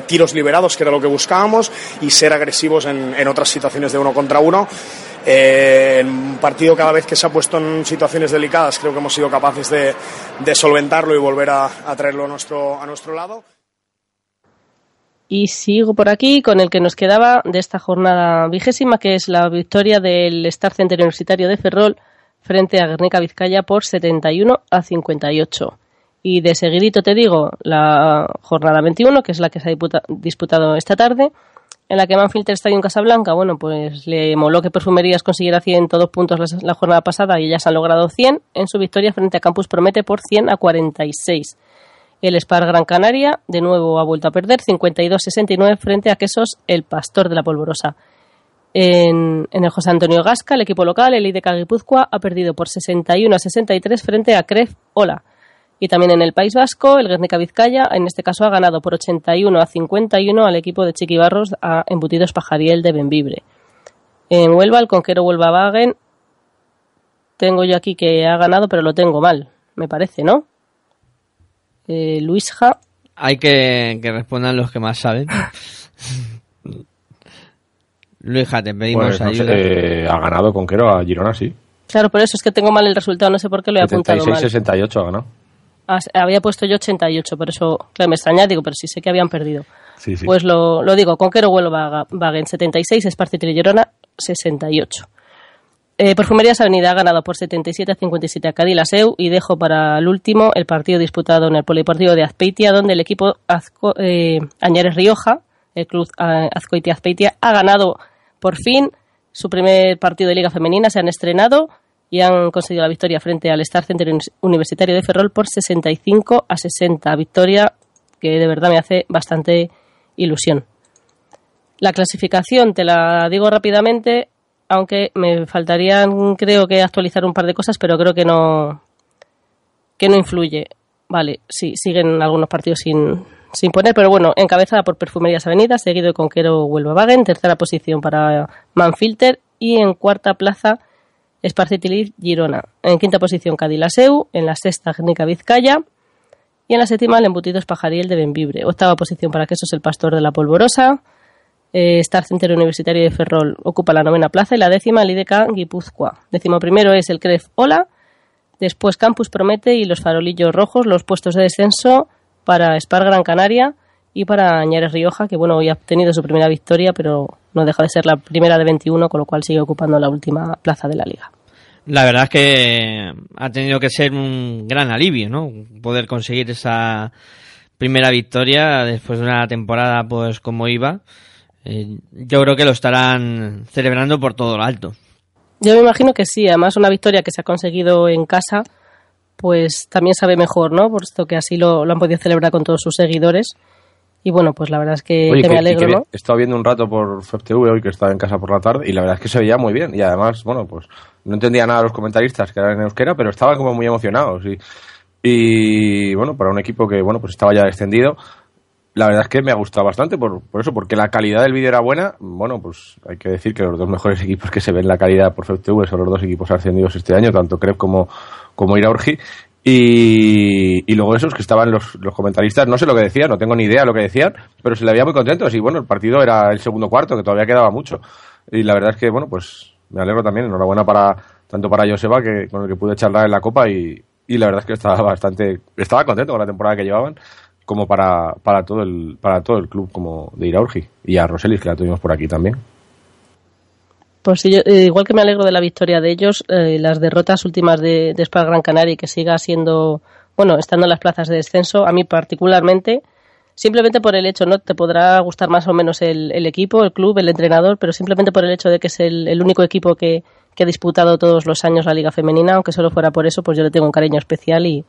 S14: tiros liberados, que era lo que buscábamos, y ser agresivos en, en otras situaciones de uno contra uno. Eh, en un partido cada vez que se ha puesto en situaciones delicadas, creo que hemos sido capaces de, solventarlo y volver a, traerlo a nuestro, a nuestro lado.
S4: Y sigo por aquí con el que nos quedaba de esta jornada vigésima, que es la victoria del Star Center Universitario de Ferrol frente a Guernica Vizcaya por 71 a 58. Y de seguidito te digo la jornada 21, que es la que se ha disputa- disputado esta tarde, en la que Manfilter Stadium Casablanca, bueno, pues le moló que Perfumerías consiguiera 102 puntos la, jornada pasada y ellas han logrado 100 en su victoria frente a Campus Promete por 100 a 46. El Spar Gran Canaria, de nuevo, ha vuelto a perder 52-69 frente a Quesos El Pastor de la Polvorosa. En, el José Antonio Gasca, el equipo local, el IDK Guipúzcoa, ha perdido por 61 a 63 frente a Cref Ola. Y también en el País Vasco, el Guernica Vizcaya, en este caso, ha ganado por 81 a 51 al equipo de Chiquibarros a Embutidos Pajariel de Benvibre. En Huelva, el Conquero Huelva Wagen, tengo yo aquí que ha ganado, pero lo tengo mal, me parece, ¿no? Eh, Luisja,
S1: Hay que, que respondan los que más saben. Luija, te pedimos
S5: Pues, no sé, eh, ha ganado Conquero a Girona, sí.
S4: claro, por eso es que tengo mal el resultado, no sé por qué lo he apuntado mal.
S5: 76-68 ha ganado.
S4: Ah, había puesto yo 88, por eso, claro, me extraña, digo, pero sí sé que habían perdido.
S5: Sí, sí.
S4: Pues lo, lo digo, Conquero Huelva Wagen 76, Esparcito y Llorona 68. Eh, Perfumerías Avenida ha ganado por 77 a 57 a Cádiz Laseu y dejo para el último el partido disputado en el Polideportivo de Azpeitia, donde el equipo Azco, eh, Añares Rioja, el club eh, Azcoitia Azpeitia, ha ganado por fin su primer partido de Liga Femenina, se han estrenado y han conseguido la victoria frente al Star Center Uni- Universitario de Ferrol por 65 a 60. Victoria que de verdad me hace bastante ilusión. La clasificación te la digo rápidamente, aunque me faltarían, creo que actualizar un par de cosas, pero creo que no que no influye. Vale, sí, siguen algunos partidos sin, sin poner, pero bueno, encabezada por Perfumerías Avenida, seguido de Conquero Huelva Wagen, tercera posición para Manfilter y en cuarta plaza Esparcitilit Girona. En quinta posición Cadilaseu, en la sexta Génica Vizcaya y en la séptima el Embutidos Pajariel de Benvibre. Octava posición para Quesos El Pastor de la Polvorosa. Eh, Star Center Universitario de Ferrol ocupa la novena plaza y la décima el IDK Guipúzcoa. Décimo primero es el CREF Ola, después Campus Promete y los Farolillos Rojos, los puestos de descenso para Spar Gran Canaria y para Añares Rioja, que bueno, hoy ha obtenido su primera victoria, pero no deja de ser la primera de 21, con lo cual sigue ocupando la última plaza de la liga.
S1: La verdad es que ha tenido que ser un gran alivio, ¿no? Poder conseguir esa primera victoria después de una temporada pues como iba. Eh, yo creo que lo estarán celebrando por todo lo alto.
S4: Yo me imagino que sí, además una victoria que se ha conseguido en casa, pues también sabe mejor, ¿no? Por esto que así lo, lo han podido celebrar con todos sus seguidores. Y bueno, pues la verdad es que,
S5: Oye,
S4: que
S5: que-
S4: me alegro,
S5: que
S4: ¿no?
S5: He estado viendo un rato por FTV hoy que estaba en casa por la tarde y la verdad es que se veía muy bien. Y además, bueno, pues no entendía nada los comentaristas que eran en euskera, pero estaban como muy emocionados. Y, y bueno, para un equipo que, bueno, pues estaba ya extendido, la verdad es que me ha gustado bastante por, por eso, porque la calidad del vídeo era buena. Bueno, pues hay que decir que los dos mejores equipos que se ven la calidad por FTV son los dos equipos ascendidos este año, tanto Crep como, como Iraurgi. Y, y luego esos que estaban los, los comentaristas, no sé lo que decían, no tengo ni idea lo que decían, pero se le veía muy contentos y bueno, el partido era el segundo cuarto, que todavía quedaba mucho. Y la verdad es que, bueno, pues me alegro también, enhorabuena para tanto para Joseba, que, con el que pude charlar en la Copa y, y la verdad es que estaba bastante, estaba contento con la temporada que llevaban, como para, para todo el, para todo el club como de Iraurgi y a Roselis, que la tuvimos por aquí también.
S4: Pues sí, eh, igual que me alegro de la victoria de ellos, eh, las derrotas últimas de, de Spar Gran Canaria y que siga siendo, bueno, estando en las plazas de descenso, a mí particularmente, simplemente por el hecho, ¿no? Te podrá gustar más o menos el, el equipo, el club, el entrenador, pero simplemente por el hecho de que es el, el único equipo que, que ha disputado todos los años la Liga Femenina, aunque solo fuera por eso, pues yo le tengo un cariño especial y,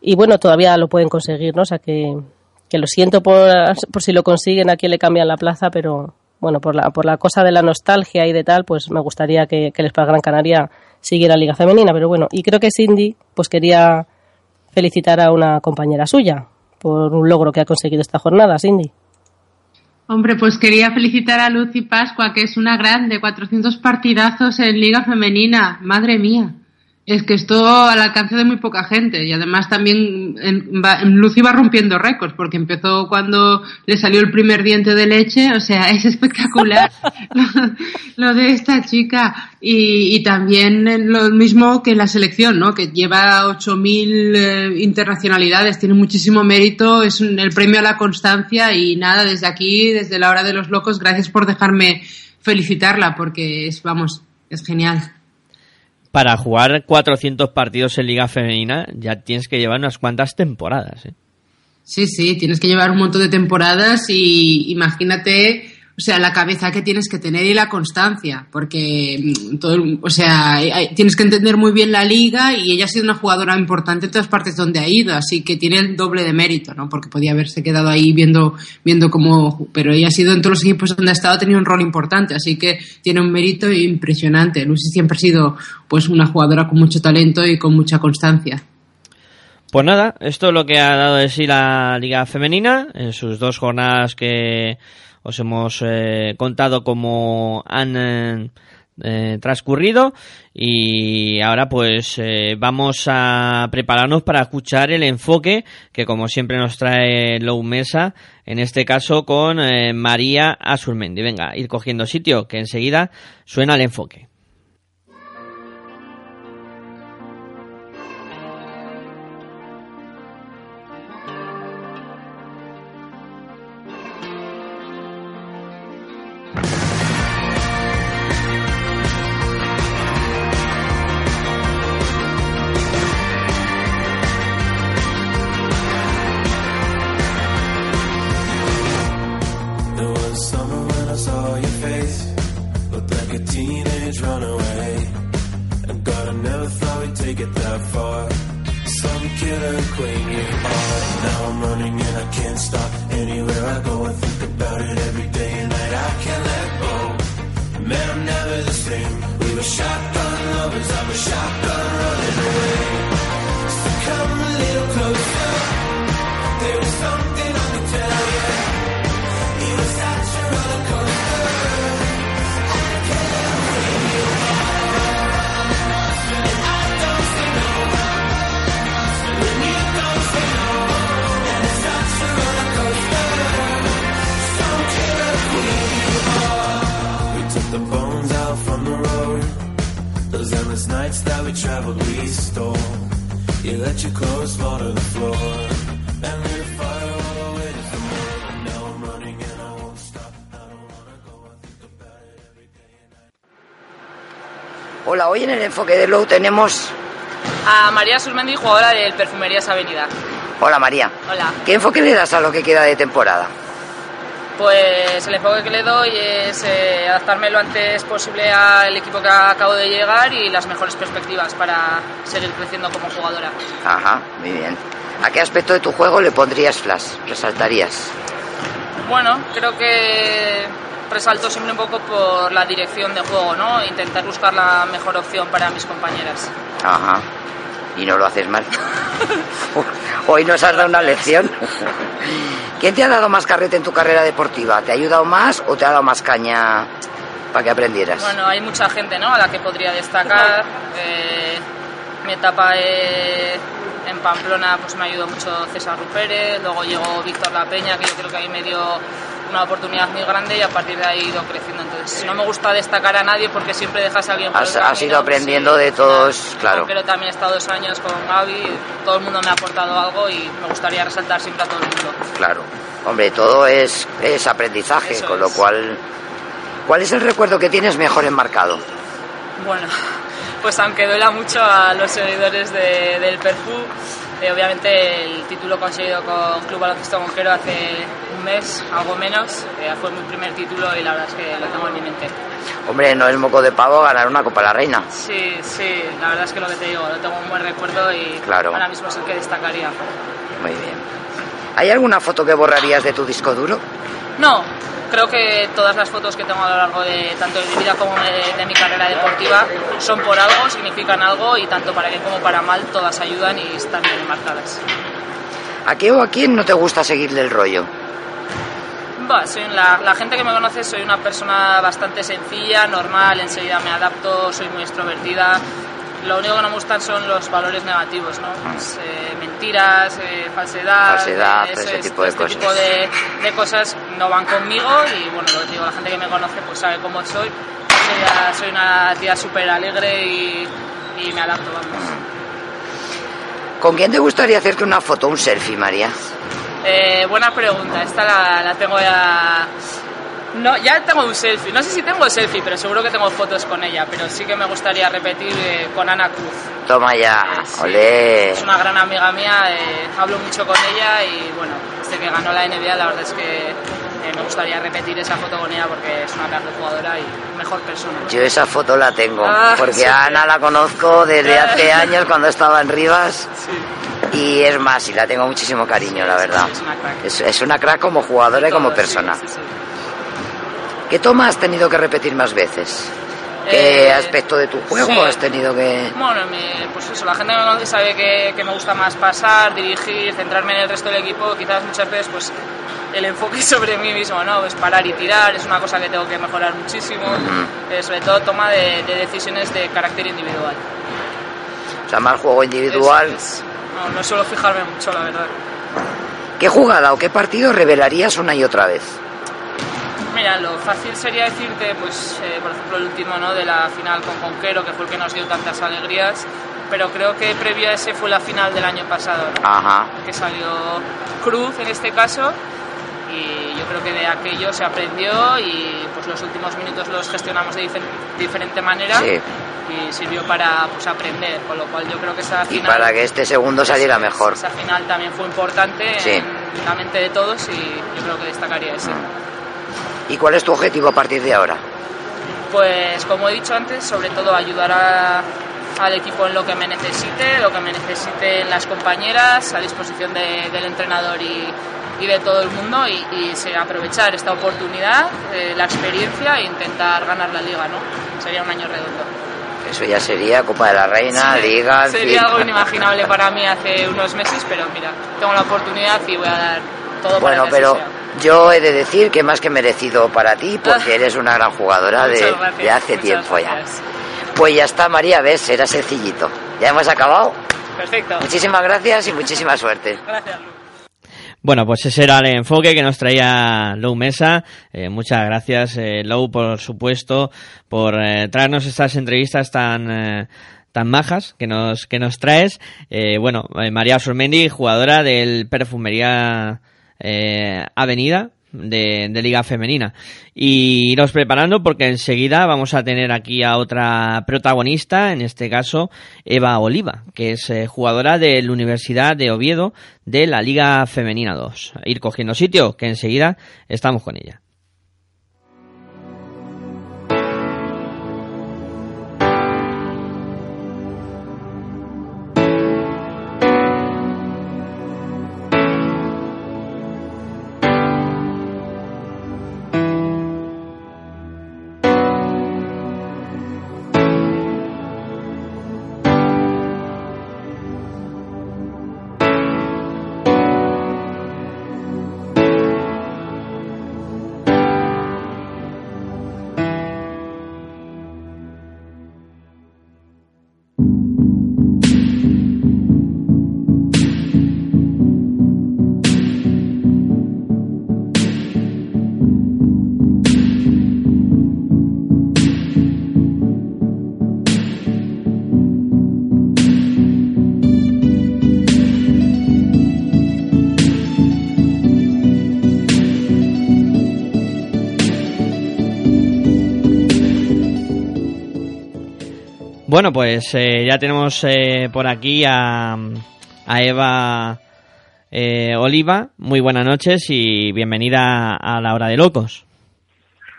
S4: y bueno, todavía lo pueden conseguir, ¿no? O sea que, que lo siento por, por si lo consiguen, a quién le cambian la plaza, pero bueno, por la, por la cosa de la nostalgia y de tal, pues me gustaría que, que el Spar Gran Canaria siguiera Liga Femenina, pero bueno, y creo que Cindy, pues quería felicitar a una compañera suya por un logro que ha conseguido esta jornada, Cindy.
S3: Hombre, pues quería felicitar a Lucy Pascua, que es una grande, 400 partidazos en Liga Femenina, madre mía. Es que esto al alcance de muy poca gente y además también en, Lucy va rompiendo récords porque empezó cuando le salió el primer diente de leche, o sea, es espectacular lo, lo de esta chica y, y también lo mismo que la selección, ¿no? Que lleva 8.000 eh, internacionalidades, tiene muchísimo mérito, es un- el premio a la constancia y nada, desde aquí, desde la hora de los locos, gracias por dejarme felicitarla porque es, vamos, es genial.
S1: Para jugar 400 partidos en Liga Femenina ya tienes que llevar unas cuantas temporadas. ¿eh?
S3: Sí, sí, tienes que llevar un montón de temporadas y imagínate, o sea, la cabeza que tienes que tener y la constancia, porque mm, todo, o sea, tienes que entender muy bien la liga y ella ha sido una jugadora importante en todas partes donde ha ido, así que tiene el doble de mérito, ¿no? Porque podía haberse quedado ahí viendo viendo cómo, pero ella ha sido en todos los equipos donde ha estado ha tenido un rol importante, así que tiene un mérito impresionante. Lucy siempre ha sido pues una jugadora con mucho talento y con mucha constancia.
S1: Pues nada, esto es lo que ha dado de sí la Liga Femenina en sus dos jornadas que os hemos eh, contado cómo han eh, eh, transcurrido y ahora pues eh, vamos a prepararnos para escuchar el enfoque que como siempre nos trae Lou Mesa, en este caso con eh, María Asurmendi. Venga, ir cogiendo sitio que enseguida suena el enfoque.
S15: Enfoque de Low tenemos
S16: a María Surmendi, jugadora del Perfumerías Avenida.
S15: Hola María.
S16: Hola.
S15: ¿Qué enfoque le das a lo que queda de temporada?
S16: Pues el enfoque que le doy es eh, adaptarme lo antes posible al equipo que acabo de llegar y las mejores perspectivas para seguir creciendo como jugadora.
S15: Ajá, muy bien. ¿A qué aspecto de tu juego le pondrías flash? ¿Resaltarías?
S16: Bueno, creo que resalto siempre un poco por la dirección de juego, ¿no? Intentar buscar la mejor opción para mis compañeras.
S15: Ajá. Y no lo haces mal. Hoy nos has dado una lección. ¿Quién te ha dado más carrete en tu carrera deportiva? ¿Te ha ayudado más o te ha dado más caña para que aprendieras?
S16: Bueno, hay mucha gente, ¿no? A la que podría destacar. Eh, mi etapa eh, en Pamplona pues me ayudó mucho César Rupérez, luego llegó Víctor La Peña, que yo creo que ahí me dio una oportunidad muy grande y a partir de ahí he ido creciendo. Entonces, no me gusta destacar a nadie porque siempre dejas a alguien por
S15: Has,
S16: el
S15: has ido aprendiendo
S16: sí,
S15: de todos, claro.
S16: Pero también he estado dos años con Gaby, todo el mundo me ha aportado algo y me gustaría resaltar siempre a todo el mundo.
S15: Claro. Hombre, todo es, es aprendizaje,
S16: Eso
S15: con lo
S16: es.
S15: cual... ¿Cuál es el recuerdo que tienes mejor enmarcado?
S16: Bueno, pues aunque duela mucho a los seguidores de- del Perfú, eh, obviamente el título conseguido con Club Baloncesto Conquero hace un mes, algo menos, eh, fue mi primer título y la verdad es que lo tengo en mi mente.
S15: Hombre, no es moco de pavo ganar una Copa de la Reina.
S16: Sí, sí, la verdad es que lo que te digo, lo tengo un buen recuerdo y
S15: Claro.
S16: ahora mismo es el que destacaría.
S15: Muy bien. ¿Hay alguna foto que borrarías de tu disco duro?
S16: No, creo que todas las fotos que tengo a lo largo de tanto de mi vida como de, de mi carrera deportiva son por algo, significan algo y tanto para bien como para mal todas ayudan y están bien marcadas.
S15: ¿A qué o a quién no te gusta seguirle el rollo?
S16: Va, soy la, la gente que me conoce soy una persona bastante sencilla, normal, enseguida me adapto, soy muy extrovertida. Lo único que no me gustan son los valores negativos, ¿no? Pues, eh, mentiras, eh, falsedad,
S15: Falsedad,
S16: eh,
S15: ese
S16: es-
S15: tipo de
S16: este
S15: cosas.
S16: tipo de, de cosas no van conmigo y bueno, lo que digo, la gente que me conoce pues sabe cómo soy. Soy, una tía súper alegre y, y me adapto, vamos.
S15: ¿Con quién te gustaría hacerte una foto, un selfie, María?
S16: Eh, buena pregunta, esta la, la tengo ya... No, ya tengo un selfie, no sé si tengo selfie, pero seguro que tengo fotos con ella, pero sí que me gustaría repetir eh, con Ana Cruz.
S15: Toma ya,
S16: Sí,
S15: olé.
S16: Es una gran amiga mía, eh, hablo mucho con ella y bueno, desde que ganó la NBA la verdad es que eh, me gustaría repetir esa foto con ella porque es una gran jugadora y mejor persona.
S15: Yo esa foto la tengo,
S16: Ah,
S15: porque
S16: sí.
S15: a Ana la conozco desde hace años cuando estaba en Rivas. Y es más, y la tengo muchísimo cariño, la verdad.
S16: Es una crack.
S15: Es, es una crack como jugadora y como persona. ¿Qué toma has tenido que repetir más veces? ¿Qué
S16: Eh,
S15: aspecto de tu juego
S16: sí.
S15: has tenido que...?
S16: Bueno, me- pues eso, la gente que me conoce sabe que, que me gusta más pasar, dirigir, centrarme en el resto del equipo. Quizás muchas veces pues el enfoque sobre mí mismo, ¿no? Pues parar y tirar es una cosa que tengo que mejorar muchísimo. Eh, sobre todo toma de, de decisiones de carácter individual.
S15: O sea, más juego individual.
S16: Es. No, no suelo fijarme mucho, la verdad.
S15: ¿Qué jugada o qué partido revelarías una y otra vez?
S16: Mira, lo fácil sería decirte, pues, eh, por ejemplo, el último, ¿no? De la final con Conquero, que fue el que nos dio tantas alegrías. Pero creo que previo a ese fue la final del año pasado, ¿no?
S15: Ajá.
S16: que salió Cruz en este caso y yo creo que de aquello se aprendió y pues los últimos minutos los gestionamos de difer- diferente manera
S15: Sí.
S16: y sirvió para pues aprender con lo cual yo creo que esa
S15: Y
S16: final
S15: para que este segundo saliera mejor.
S16: esa final también fue importante
S15: Sí.
S16: en la mente de todos y yo creo que destacaría ese
S15: ¿Y cuál es tu objetivo a partir de ahora?
S16: Pues como he dicho antes, sobre todo ayudar a- al equipo en lo que me necesite, lo que me necesiten las compañeras, a disposición de- del entrenador y, y de todo el mundo y, y se- aprovechar esta oportunidad, eh, la experiencia e intentar ganar la liga, ¿no? Sería un año redondo.
S15: Eso ya sería Copa de la Reina,
S16: Sí,
S15: Liga,
S16: Sería algo inimaginable para mí hace unos meses, pero mira, tengo la oportunidad y voy a dar todo
S15: Bueno,
S16: para que así
S15: pero
S16: sea.
S15: Yo he de decir que más que merecido para ti, porque eres una gran jugadora de,
S16: Muchas gracias,
S15: de hace tiempo
S16: gracias.
S15: ya. Pues ya está, María, ves, era sencillito. Ya hemos acabado.
S16: Perfecto.
S15: Muchísimas gracias y muchísima suerte.
S16: Gracias.
S1: Bueno, pues ese era el enfoque que nos traía Lou Mesa. Eh, muchas gracias, eh, Lou, por supuesto, por eh, traernos estas entrevistas tan eh, tan majas que nos que nos traes. Eh, bueno, eh, María Sormendi, jugadora del Perfumería eh, Avenida, de, de Liga Femenina. Y iros preparando porque enseguida vamos a tener aquí a otra protagonista, en este caso Eva Oliva, que es eh, jugadora de la Universidad de Oviedo de la Liga Femenina 2. Ir cogiendo sitio, que enseguida estamos con ella. Pues eh, ya tenemos eh, por aquí a, a Eva eh, Oliva. Muy buenas noches y bienvenida a la Hora de Locos.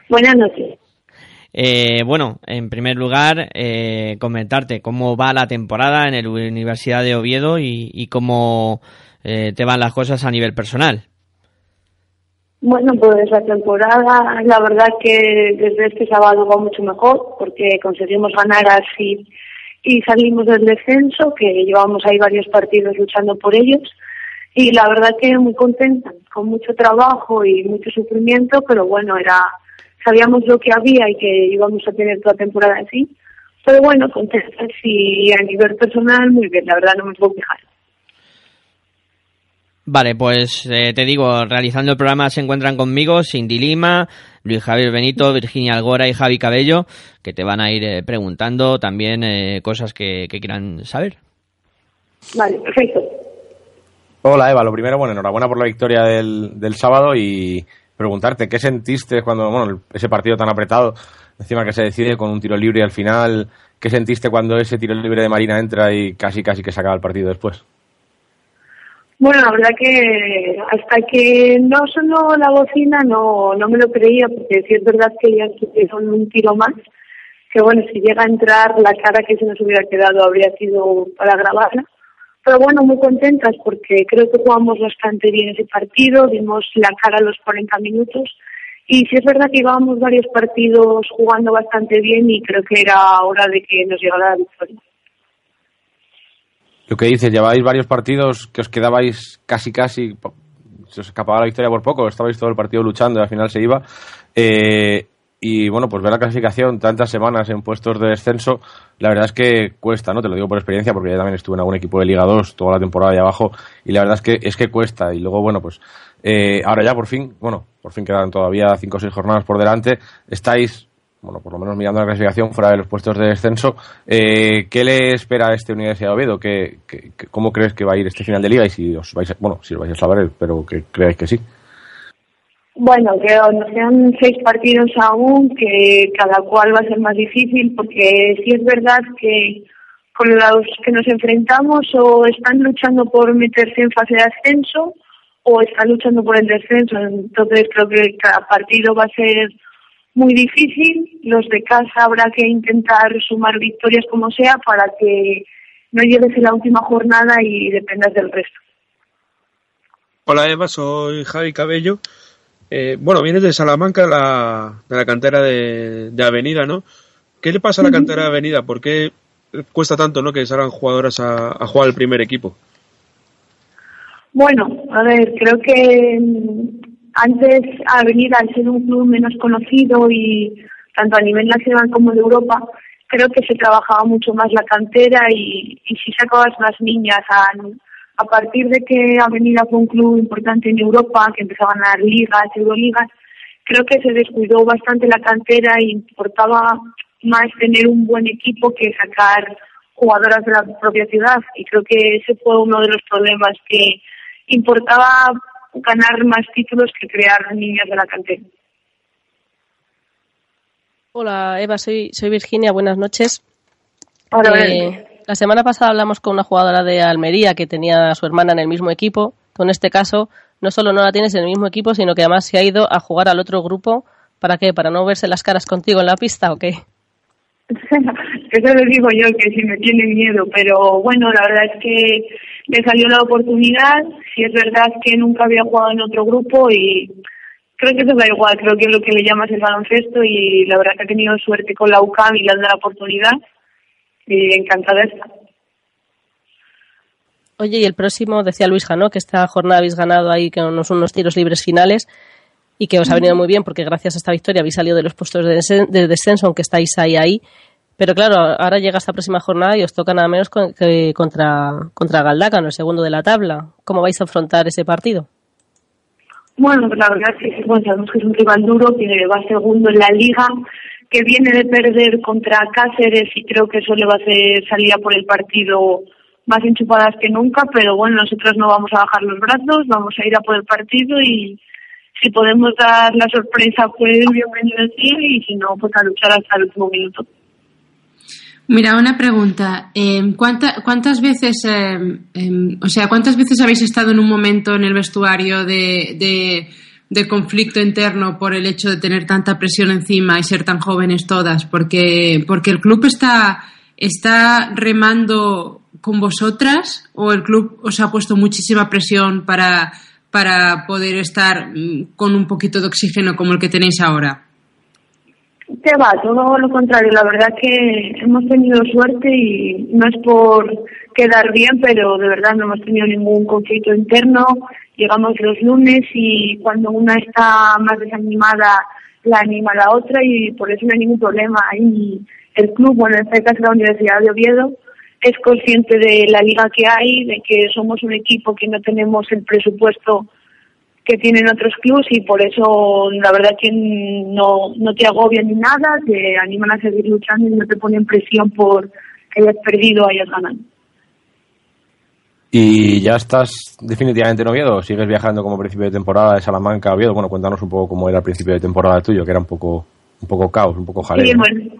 S17: Buenas noches.
S1: Eh, bueno, en primer lugar, eh, comentarte cómo va la temporada en la Universidad de Oviedo y, y cómo te van las cosas a nivel personal.
S17: Bueno, pues la temporada, la verdad que desde este sábado va mucho mejor porque conseguimos ganar así y salimos del descenso, que llevamos ahí varios partidos luchando por ellos. Y la verdad que muy contenta, con mucho trabajo y mucho sufrimiento, pero bueno, era sabíamos lo que había y que íbamos a tener toda temporada así. Pero bueno, contenta y a nivel personal muy bien, la verdad no me puedo quejar.
S1: Vale, pues eh, te digo, realizando el programa se encuentran conmigo Cindy Lima, Luis Javier Benito, Virginia Algora y Javi Cabello, que te van a ir eh, preguntando también eh, cosas que, que quieran saber.
S17: Vale, perfecto.
S5: Hola Eva, lo primero, bueno, enhorabuena por la victoria del, del sábado y preguntarte, ¿qué sentiste cuando, bueno, ese partido tan apretado, encima que se decide con un tiro libre al final, ¿qué sentiste cuando ese tiro libre de Marina entra y casi casi que se acaba el partido después?
S17: Bueno, la verdad que hasta que no sonó la bocina no, no me lo creía, porque sí es verdad que ya son un tiro más, que bueno, si llega a entrar la cara que se nos hubiera quedado habría sido para grabarla. Pero bueno, muy contentas porque creo que jugamos bastante bien ese partido, dimos la cara a los 40 minutos y sí es verdad que llevábamos varios partidos jugando bastante bien y creo que era hora de que nos llegara la victoria.
S5: Lo que dices, lleváis varios partidos que os quedabais casi casi, se os escapaba la victoria por poco, estabais todo el partido luchando y al final se iba. Eh, y bueno, pues ver la clasificación tantas semanas en puestos de descenso, la verdad es que cuesta, ¿no? Te lo digo por experiencia porque yo también estuve en algún equipo de Liga 2 toda la temporada de abajo y la verdad es que es que cuesta y luego, bueno, pues eh, ahora ya por fin, bueno, por fin quedan todavía cinco o seis jornadas por delante, estáis, bueno, por lo menos mirando la clasificación fuera de los puestos de descenso, eh, ¿qué le espera a este Universidad de Oviedo? ¿Qué, qué, cómo crees que va a ir este final de liga y si os vais a, bueno, si os vais a saber, pero que creáis que sí?
S17: Bueno, que nos seis partidos aún, que cada cual va a ser más difícil, porque sí es verdad que con los que nos enfrentamos o están luchando por meterse en fase de ascenso o están luchando por el descenso. Entonces creo que cada partido va a ser muy difícil. Los de casa habrá que intentar sumar victorias como sea para que no llegues en la última jornada y dependas del resto.
S2: Hola Eva, soy Javi Cabello. Eh, bueno, vienes de Salamanca, la, de la cantera de, de Avenida, ¿no? ¿Qué le pasa a la cantera de Avenida? ¿Por qué cuesta tanto, no, que salgan jugadoras a, a jugar al primer equipo?
S17: Bueno, a ver, creo que mm, antes Avenida, al ser un club menos conocido y tanto a nivel nacional como de Europa, creo que se trabajaba mucho más la cantera y, y si sacabas más niñas a, a partir de que Avenida fue un club importante en Europa, que empezó a ganar ligas, euroligas, creo que se descuidó bastante la cantera y importaba más tener un buen equipo que sacar jugadoras de la propia ciudad. Y creo que ese fue uno de los problemas que importaba ganar más títulos que crear niñas de la cantera.
S4: Hola Eva, soy, soy Virginia, buenas noches.
S17: Hola,
S4: Eh, la semana pasada hablamos con una jugadora de Almería que tenía a su hermana en el mismo equipo. Tú en este caso no solo no la tienes en el mismo equipo, sino que además se ha ido a jugar al otro grupo. ¿Para qué? ¿Para no verse las caras contigo en la pista o qué?
S17: Eso le digo yo, que si me tiene miedo, pero bueno, la verdad es que le salió la oportunidad. Si es verdad que nunca había jugado en otro grupo y creo que eso da igual, creo que es lo que le llamas el baloncesto y la verdad que ha tenido suerte con la UCAM y le han dado la oportunidad y encantada está.
S4: Oye, y el próximo, decía Luis Janó, que esta jornada habéis ganado ahí con unos, unos tiros libres finales y que os ha venido muy bien porque gracias a esta victoria habéis salido de los puestos de descenso, aunque estáis ahí ahí. Pero claro, ahora llega esta próxima jornada y os toca nada menos que contra, contra Galdácano, el segundo de la tabla. ¿Cómo vais a afrontar ese partido?
S17: Bueno, pues la verdad es que bueno, sabemos que es un rival duro, que va segundo en la liga, que viene de perder contra Cáceres y creo que eso le va a hacer salir a por el partido más enchupadas que nunca, pero bueno, nosotros no vamos a bajar los brazos, vamos a ir a por el partido y si podemos dar la sorpresa, pues bienvenido sea y si no, pues a luchar hasta el último minuto.
S3: Mira, una pregunta. ¿cuánta- ¿Cuántas veces, eh, em, o sea, cuántas veces habéis estado en un momento en el vestuario de, de, de conflicto interno por el hecho de tener tanta presión encima y ser tan jóvenes todas? Porque, porque el club está, está remando con vosotras o el club os ha puesto muchísima presión para, para poder estar mm, con un poquito de oxígeno como el que tenéis ahora.
S17: Que va, todo lo contrario. La verdad que hemos tenido suerte y no es por quedar bien, pero de verdad no hemos tenido ningún conflicto interno. Llegamos los lunes y cuando una está más desanimada, la anima la otra y por eso no hay ningún problema. Y el club, bueno, en este caso la Universidad de Oviedo, es consciente de la liga que hay, de que somos un equipo que no tenemos el presupuesto que tienen otros clubs y por eso la verdad que no, no te agobian ni nada, te animan a seguir luchando y no te ponen presión por que hayas perdido o hayas ganado.
S5: ¿Y ya estás definitivamente en Oviedo? ¿O ¿Sigues viajando como principio de temporada de Salamanca a Oviedo? Bueno, cuéntanos un poco cómo era el principio de temporada tuyo, que era un poco, un poco caos, un poco jaleo.
S17: Sí,
S5: ¿no?
S17: bueno,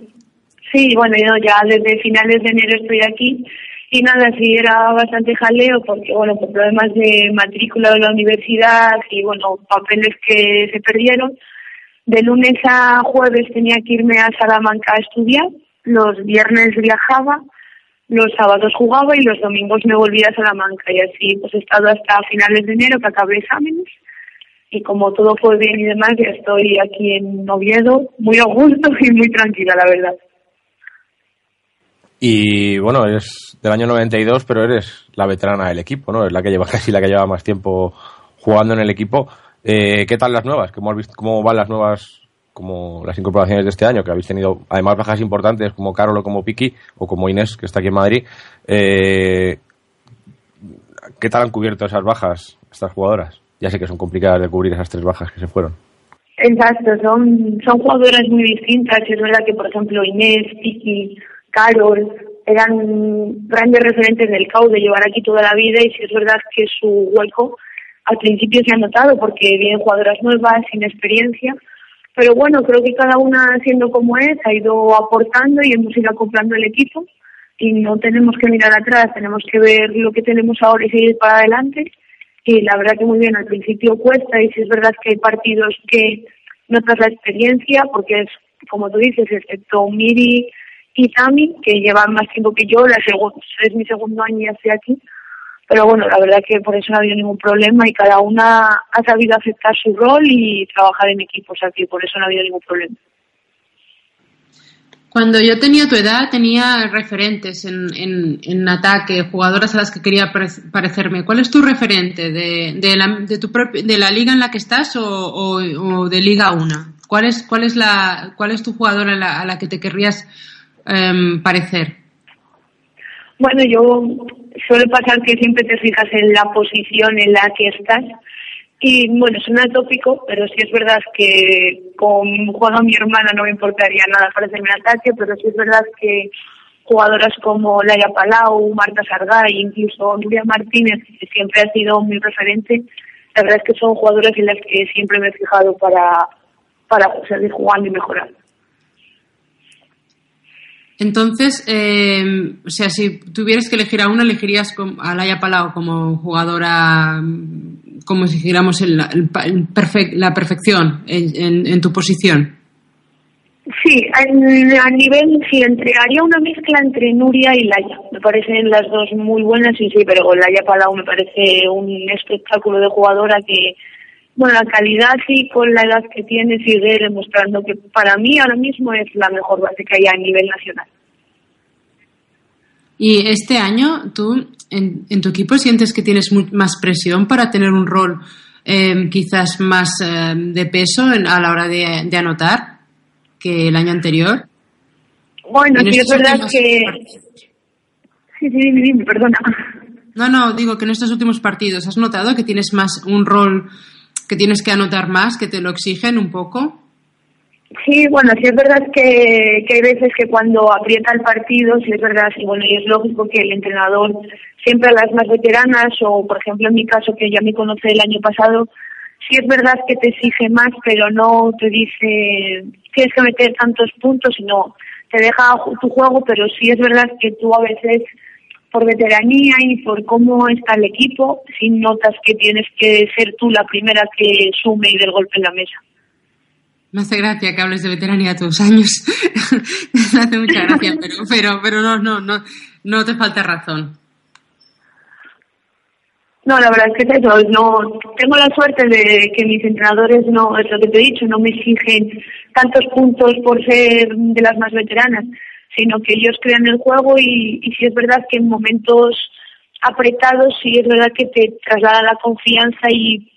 S17: sí, bueno, yo ya desde finales de enero estoy aquí y nada, sí era bastante jaleo porque, bueno, por problemas de matrícula de la universidad y, bueno, papeles que se perdieron. De lunes a jueves tenía que irme a Salamanca a estudiar, los viernes viajaba, los sábados jugaba y los domingos me volvía a Salamanca y así pues he estado hasta finales de enero que acabé exámenes y como todo fue bien y demás ya estoy aquí en Oviedo muy a gusto y muy tranquila la verdad.
S5: Y bueno, eres del año 92, pero eres la veterana del equipo, ¿no? Es la que lleva casi la que lleva más tiempo jugando en el equipo. Eh, ¿Qué tal las nuevas? ¿Cómo, has visto- ¿Cómo van las nuevas, como las incorporaciones de este año? Que habéis tenido además bajas importantes como Carol o como Piki o como Inés, que está aquí en Madrid. Eh, ¿Qué tal han cubierto esas bajas estas jugadoras? Ya sé que son complicadas de cubrir esas tres bajas que se fueron.
S17: Exacto, son, son jugadoras muy distintas. Es verdad que, por ejemplo, Inés, Tiki, Carol eran grandes referentes del CAU de llevar aquí toda la vida y sí es verdad que su hueco al principio se ha notado porque vienen jugadoras nuevas, sin experiencia. Pero bueno, creo que cada una, siendo como es, ha ido aportando y hemos ido acoplando el equipo y no tenemos que mirar atrás, tenemos que ver lo que tenemos ahora y seguir para adelante. Y la verdad que muy bien, al principio cuesta y si es verdad que hay partidos que notas la experiencia, porque es, como tú dices, excepto Miri y Tami, que llevan más tiempo que yo, la es mi segundo año y estoy aquí. Pero bueno, la verdad que por eso no ha habido ningún problema y cada una ha sabido aceptar su rol y trabajar en equipo, o sea que por eso no ha habido ningún problema.
S3: Cuando yo tenía tu edad tenía referentes en, en, en ataque, jugadoras a las que quería pare- parecerme. ¿Cuál es tu referente de, de, la, de, tu de la liga en la que estás o, o, o de Liga 1? ¿Cuál es, cuál es, la, cuál es tu jugadora a la, a la que te querrías em, parecer?
S17: Bueno, yo suele pasar que siempre te fijas en la posición en la que estás. Y bueno, suena tópico, pero sí es verdad que con juega mi hermana no me importaría nada parecerme en ataque, pero sí es verdad que jugadoras como Laia Palau, Marta Sargay, incluso Nuria Martínez, que siempre ha sido mi referente, la verdad es que son jugadores en las que siempre me he fijado para, para seguir jugando y mejorar.
S3: Entonces, eh, o sea, si tuvieras que elegir a una, elegirías a Laia Palau como jugadora, mm, como si dijéramos el- el la perfección en, en- tu posición.
S17: Sí, a nivel, sí, entre, haría una mezcla entre Nuria y Laia. Me parecen las dos muy buenas y sí, pero Laia Palau me parece un espectáculo de jugadora que, bueno, la calidad y con la edad que tiene sigue demostrando que para mí ahora mismo es la mejor base que hay a nivel nacional.
S3: Y este año, ¿tú en, en tu equipo sientes que tienes más presión para tener un rol eh, quizás más eh, de peso en- a la hora de, de anotar que el año anterior?
S17: Bueno,
S3: En
S17: sí, es verdad
S3: últimos
S17: que... Sí, sí, dime, dime, perdona.
S3: No, no, digo que en estos últimos partidos has notado que tienes más un rol que tienes que anotar más, que te lo exigen un poco.
S17: Sí, bueno, sí es verdad que, hay veces que cuando aprieta el partido, sí es verdad, sí, bueno, y es lógico que el entrenador, siempre a las más veteranas, o por ejemplo en mi caso que ya me conoce el año pasado, sí es verdad que te exige más, pero no te dice tienes que meter tantos puntos, sino te deja tu juego, pero sí es verdad que tú a veces por veteranía y por cómo está el equipo, sí notas que tienes que ser tú la primera que sume y del golpe en la mesa.
S3: Me hace gracia que hables de veteranía a tus años. Me hace mucha gracia, pero, pero, pero no, no, no, no te falta razón.
S17: No, la verdad es que es eso. No, tengo la suerte de que mis entrenadores no, es lo que te he dicho, no me exigen tantos puntos por ser de las más veteranas, sino que ellos crean el juego y, y sí es verdad que en momentos apretados sí es verdad que te traslada la confianza y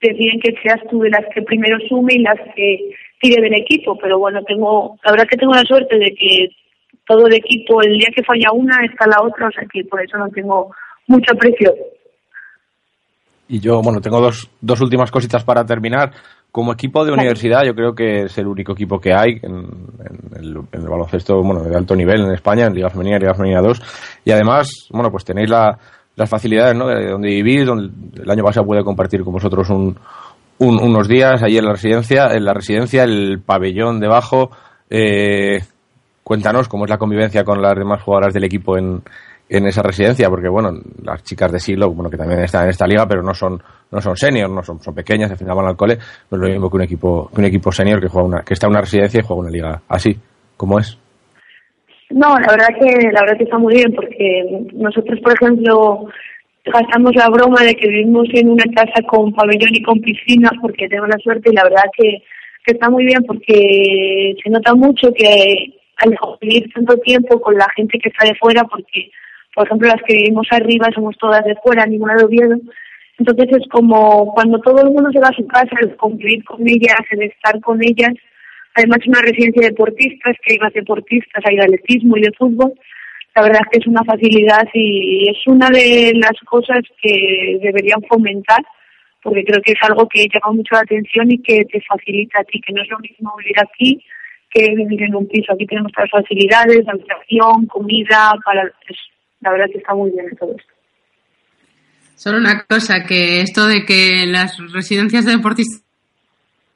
S17: te piden que seas tú de las que primero sume y las que tire del equipo. Pero bueno, tengo, la verdad que tengo la suerte de que todo el equipo, el día que falla una, está la otra, o sea que por eso no tengo mucha presión.
S5: Y yo, bueno, tengo dos, dos últimas cositas para terminar. Como equipo de universidad, yo creo que es el único equipo que hay en, en el, en el baloncesto bueno, de alto nivel en España, en Liga Femenina y Liga Femenina 2. Y además, bueno, pues tenéis la, las facilidades ¿no? de donde vivís. Donde el año pasado pude compartir con vosotros un, un- unos días allí en la residencia. En la residencia, el pabellón debajo. Eh, cuéntanos cómo es la convivencia con las demás jugadoras del equipo en, en esa residencia, porque bueno, las chicas de siglo, bueno, que también están en esta liga, pero no son, no son senior, no son, son pequeñas, al final van al cole, no es lo mismo que un equipo, que un equipo senior que juega una, que está en una residencia y juega una liga así, como es.
S17: No, la verdad que la verdad que está muy bien porque nosotros, por ejemplo, gastamos la broma de que vivimos en una casa con pabellón y con piscina porque tengo la suerte y la verdad que, que está muy bien porque se nota mucho que al vivir tanto tiempo con la gente que está de fuera porque, por ejemplo, las que vivimos arriba somos todas de fuera, ninguna de Oviedo. Entonces es como cuando todo el mundo se va a su casa, el convivir con ellas, el estar con ellas, además una residencia de deportistas, que hay más deportistas, hay de atletismo y de fútbol. La verdad es que es una facilidad y es una de las cosas que deberían fomentar, porque creo que es algo que llama mucho la atención y que te facilita a ti, que no es lo mismo vivir aquí que vivir en un piso. Aquí tenemos todas las facilidades, habitación, comida, para... la verdad que está muy bien todo esto.
S3: Solo una cosa, que esto de que las residencias de deportistas,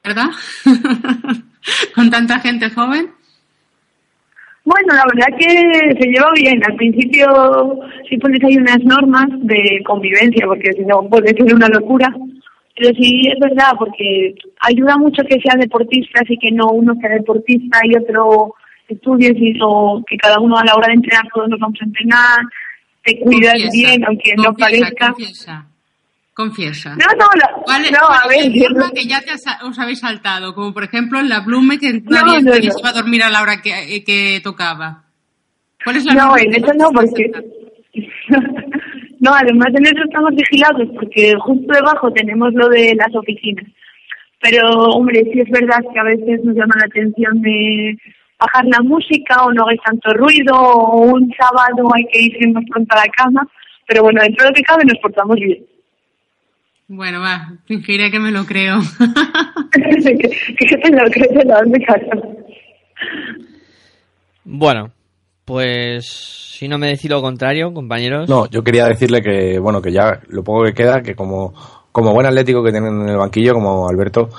S3: ¿verdad? Con tanta gente joven.
S17: Bueno, la verdad que se lleva bien. Al principio sí pones ahí unas normas de convivencia, porque si no puede ser una locura. Pero sí es verdad, porque ayuda mucho que sean deportistas y que no uno sea deportista y otro estudie, sino que cada uno a la hora de entrenar todos nos vamos a entrenar, te cuidas
S3: Confiesa,
S17: bien, aunque no parezca.
S3: Confiesa. Confiesa.
S17: No, no, la-
S3: ¿Cuál
S17: no,
S3: cuál
S17: a ver, yo no-
S3: que ya te has- os habéis saltado? Como por ejemplo en la Blume, que nadie,
S17: no, no.
S3: se iba a dormir a la hora que, eh, que tocaba. ¿Cuál es la
S17: No, en eso no, porque... no, además en eso estamos vigilados, porque justo debajo tenemos lo de las oficinas. Pero, hombre, sí es verdad que a veces nos llama la atención de bajar la música o no hay tanto ruido o un sábado hay que irse más pronto a la cama. Pero bueno, dentro de lo que cabe nos portamos bien.
S3: Bueno, va, fingiré que me lo creo.
S17: que, te lo crees en la de casa.
S1: Bueno, pues si no me decís lo contrario, compañeros.
S5: No, yo quería decirle que, bueno, que ya lo poco que queda, que como como buen atlético que tienen en el banquillo, como Alberto,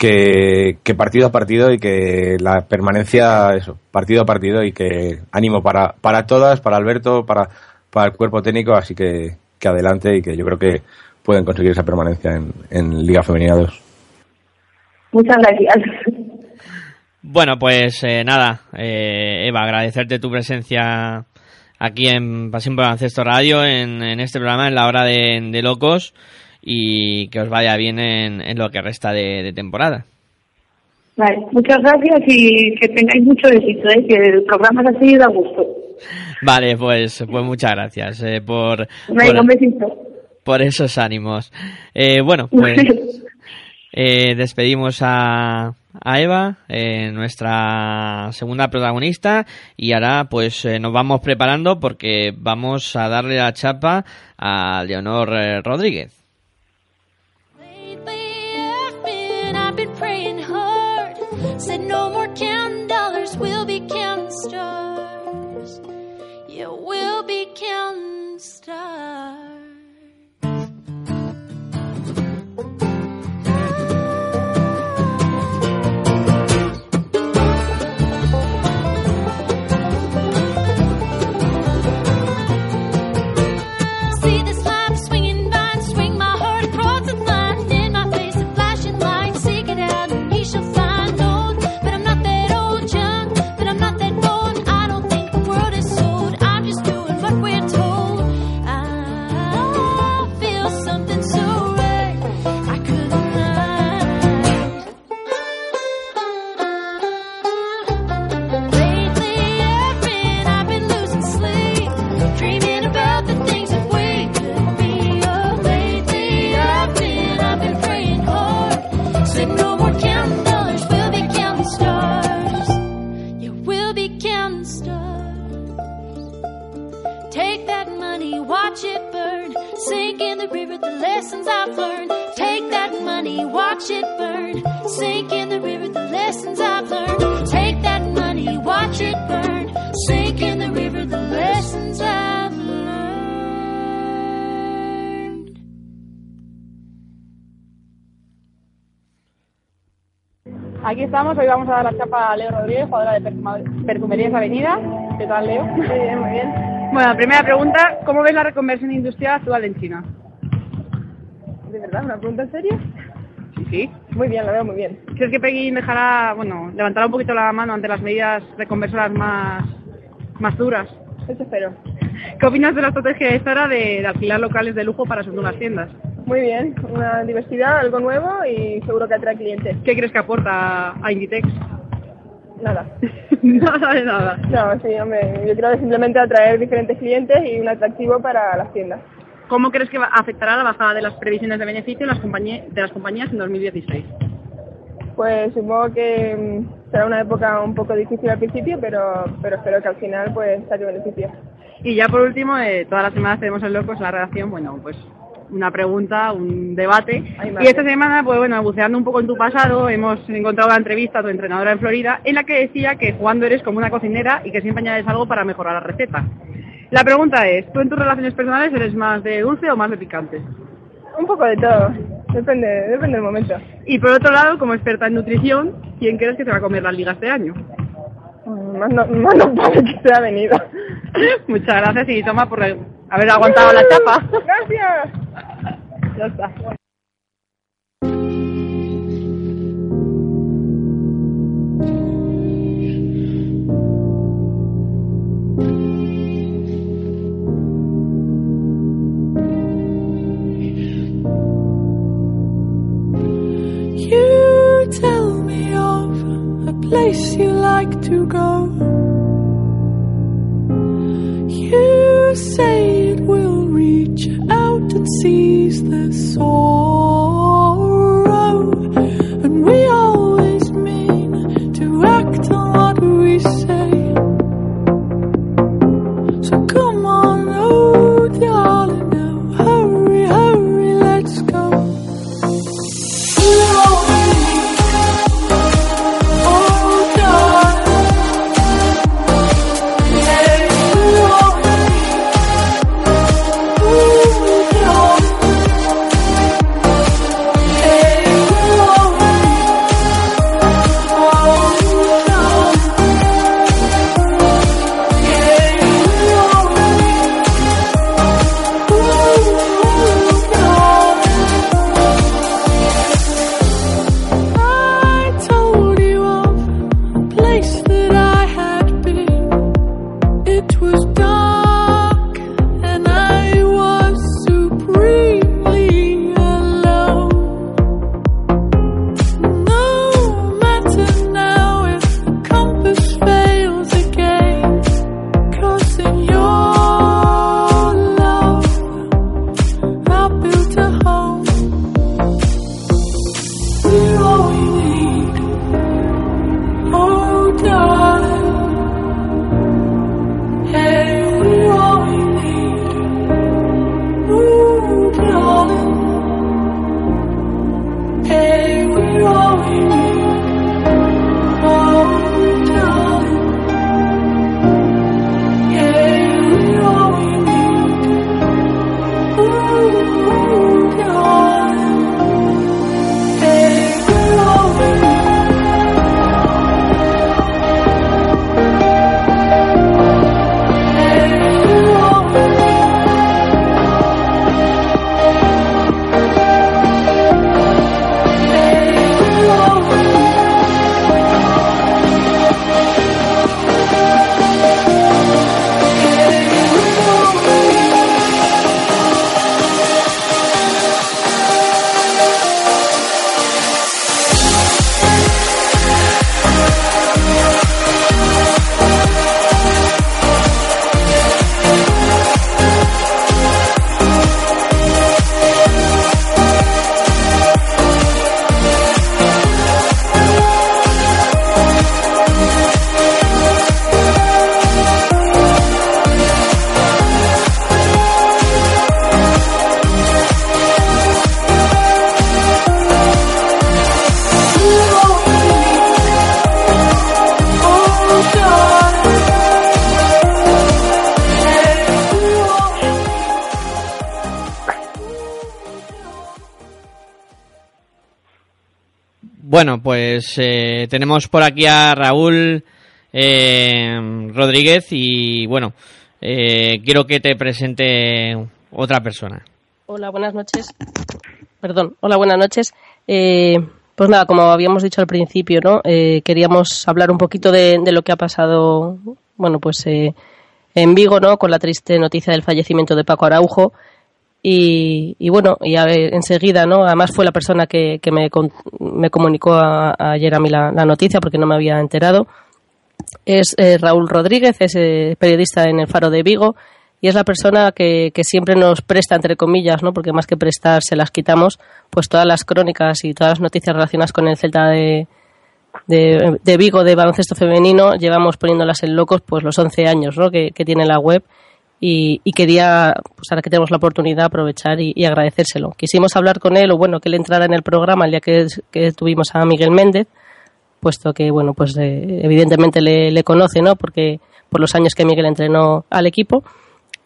S5: que, que partido a partido y que la permanencia, eso, partido a partido y que ánimo para, para todas, para Alberto, para, para el cuerpo técnico, así que, que adelante y que yo creo que pueden conseguir esa permanencia en, en Liga Femenina 2.
S17: Muchas gracias.
S1: Bueno, pues eh, nada, eh, Eva, agradecerte tu presencia aquí en Pasión por Baloncesto Radio, en, en este programa, en la hora de, de locos, y que os vaya bien en, en lo que resta de, de temporada.
S17: Vale, muchas gracias y que tengáis mucho éxito, ¿eh? que el programa ha seguido a gusto.
S1: Vale, pues, pues muchas gracias eh, por,
S17: Venga,
S1: por,
S17: un besito.
S1: por esos ánimos. Eh, bueno, pues eh, despedimos a, a Eva, eh, nuestra segunda protagonista, y ahora pues eh, nos vamos preparando porque vamos a darle la chapa a Leonor eh, Rodríguez.
S18: try. Lessons I've learned. Take that money, watch it burn. Sink in the river, the lessons I've learned. Take that money, watch it burn. Sink in the river, the lessons I've learned.
S19: Aquí estamos, hoy vamos a dar la chapa a Leo Rodríguez, jugadora de Perfumerías Avenida. ¿Qué tal, Leo? Muy bien, muy bien. Bueno, primera pregunta, ¿cómo ves la reconversión industrial actual en China? ¿De verdad? ¿Una pregunta en serio? Sí, sí. Muy bien, la veo muy bien. ¿Crees que Pekín dejará, bueno, levantará un poquito la mano ante las medidas reconversoras más, más duras? Eso espero. ¿Qué opinas de la estrategia esta era de, de alquilar locales de lujo para sus nuevas tiendas?
S20: Muy bien, una diversidad, algo nuevo y seguro que atrae clientes.
S19: ¿Qué crees que aporta a Inditex?
S20: Nada.
S19: nada de nada.
S20: No, sí, hombre, yo creo que simplemente atraer diferentes clientes y un atractivo para las tiendas.
S19: ¿Cómo crees que va- afectará la bajada de las previsiones de beneficio de las, compañí- de las compañías en 2016?
S20: Pues supongo que mm, será una época un poco difícil al principio, pero, pero espero que al final pues saque beneficio.
S19: Y ya por último, eh, todas las semanas tenemos en Locos la redacción, bueno, pues una pregunta, un debate.
S20: Ay,
S19: Y esta semana, pues bueno, buceando un poco en tu pasado, hemos encontrado la entrevista a tu entrenadora en Florida, en la que decía que jugando eres como una cocinera y que siempre añades algo para mejorar la receta. La pregunta es, ¿tú en tus relaciones personales eres más de dulce o más de picante?
S20: Un poco de todo, depende, depende del momento.
S19: Y por otro lado, como experta en nutrición, ¿quién crees que se va a comer las ligas este año?
S20: Mm, Más no, más no vale que sea venido.
S19: Muchas gracias y toma por haber aguantado la chapa.
S20: Gracias.
S19: Ya está.
S18: Place you like to go. You say it will reach out and seize the sorrow. And we always mean to act on what we say.
S1: Pues eh, tenemos por aquí a Raúl eh, Rodríguez y bueno, eh, quiero que te presente otra persona.
S4: Hola, buenas noches. Perdón, hola, buenas noches. Eh, pues nada, como habíamos dicho al principio, ¿no? Eh, queríamos hablar un poquito de, de lo que ha pasado, bueno, pues eh, en Vigo, ¿no? Con la triste noticia del fallecimiento de Paco Araujo. Y, y bueno, y a ver, enseguida, ¿no? Además fue la persona que, que me, me comunicó a- ayer a mí la, noticia porque no me había enterado. Es eh, Raúl Rodríguez, es eh, periodista en el Faro de Vigo y es la persona que, que siempre nos presta, entre comillas, ¿no? porque más que prestar se las quitamos, pues todas las crónicas y todas las noticias relacionadas con el Celta de, de, de Vigo de baloncesto femenino, llevamos poniéndolas en locos pues los 11 años ¿no? que tiene la web y, quería, pues ahora que tenemos la oportunidad, aprovechar y, agradecérselo. Quisimos hablar con él, o bueno, que él entrara en el programa el día que, tuvimos a Miguel Méndez, puesto que, bueno, pues eh, evidentemente le, le conoce, ¿no? Porque por los años que Miguel entrenó al equipo.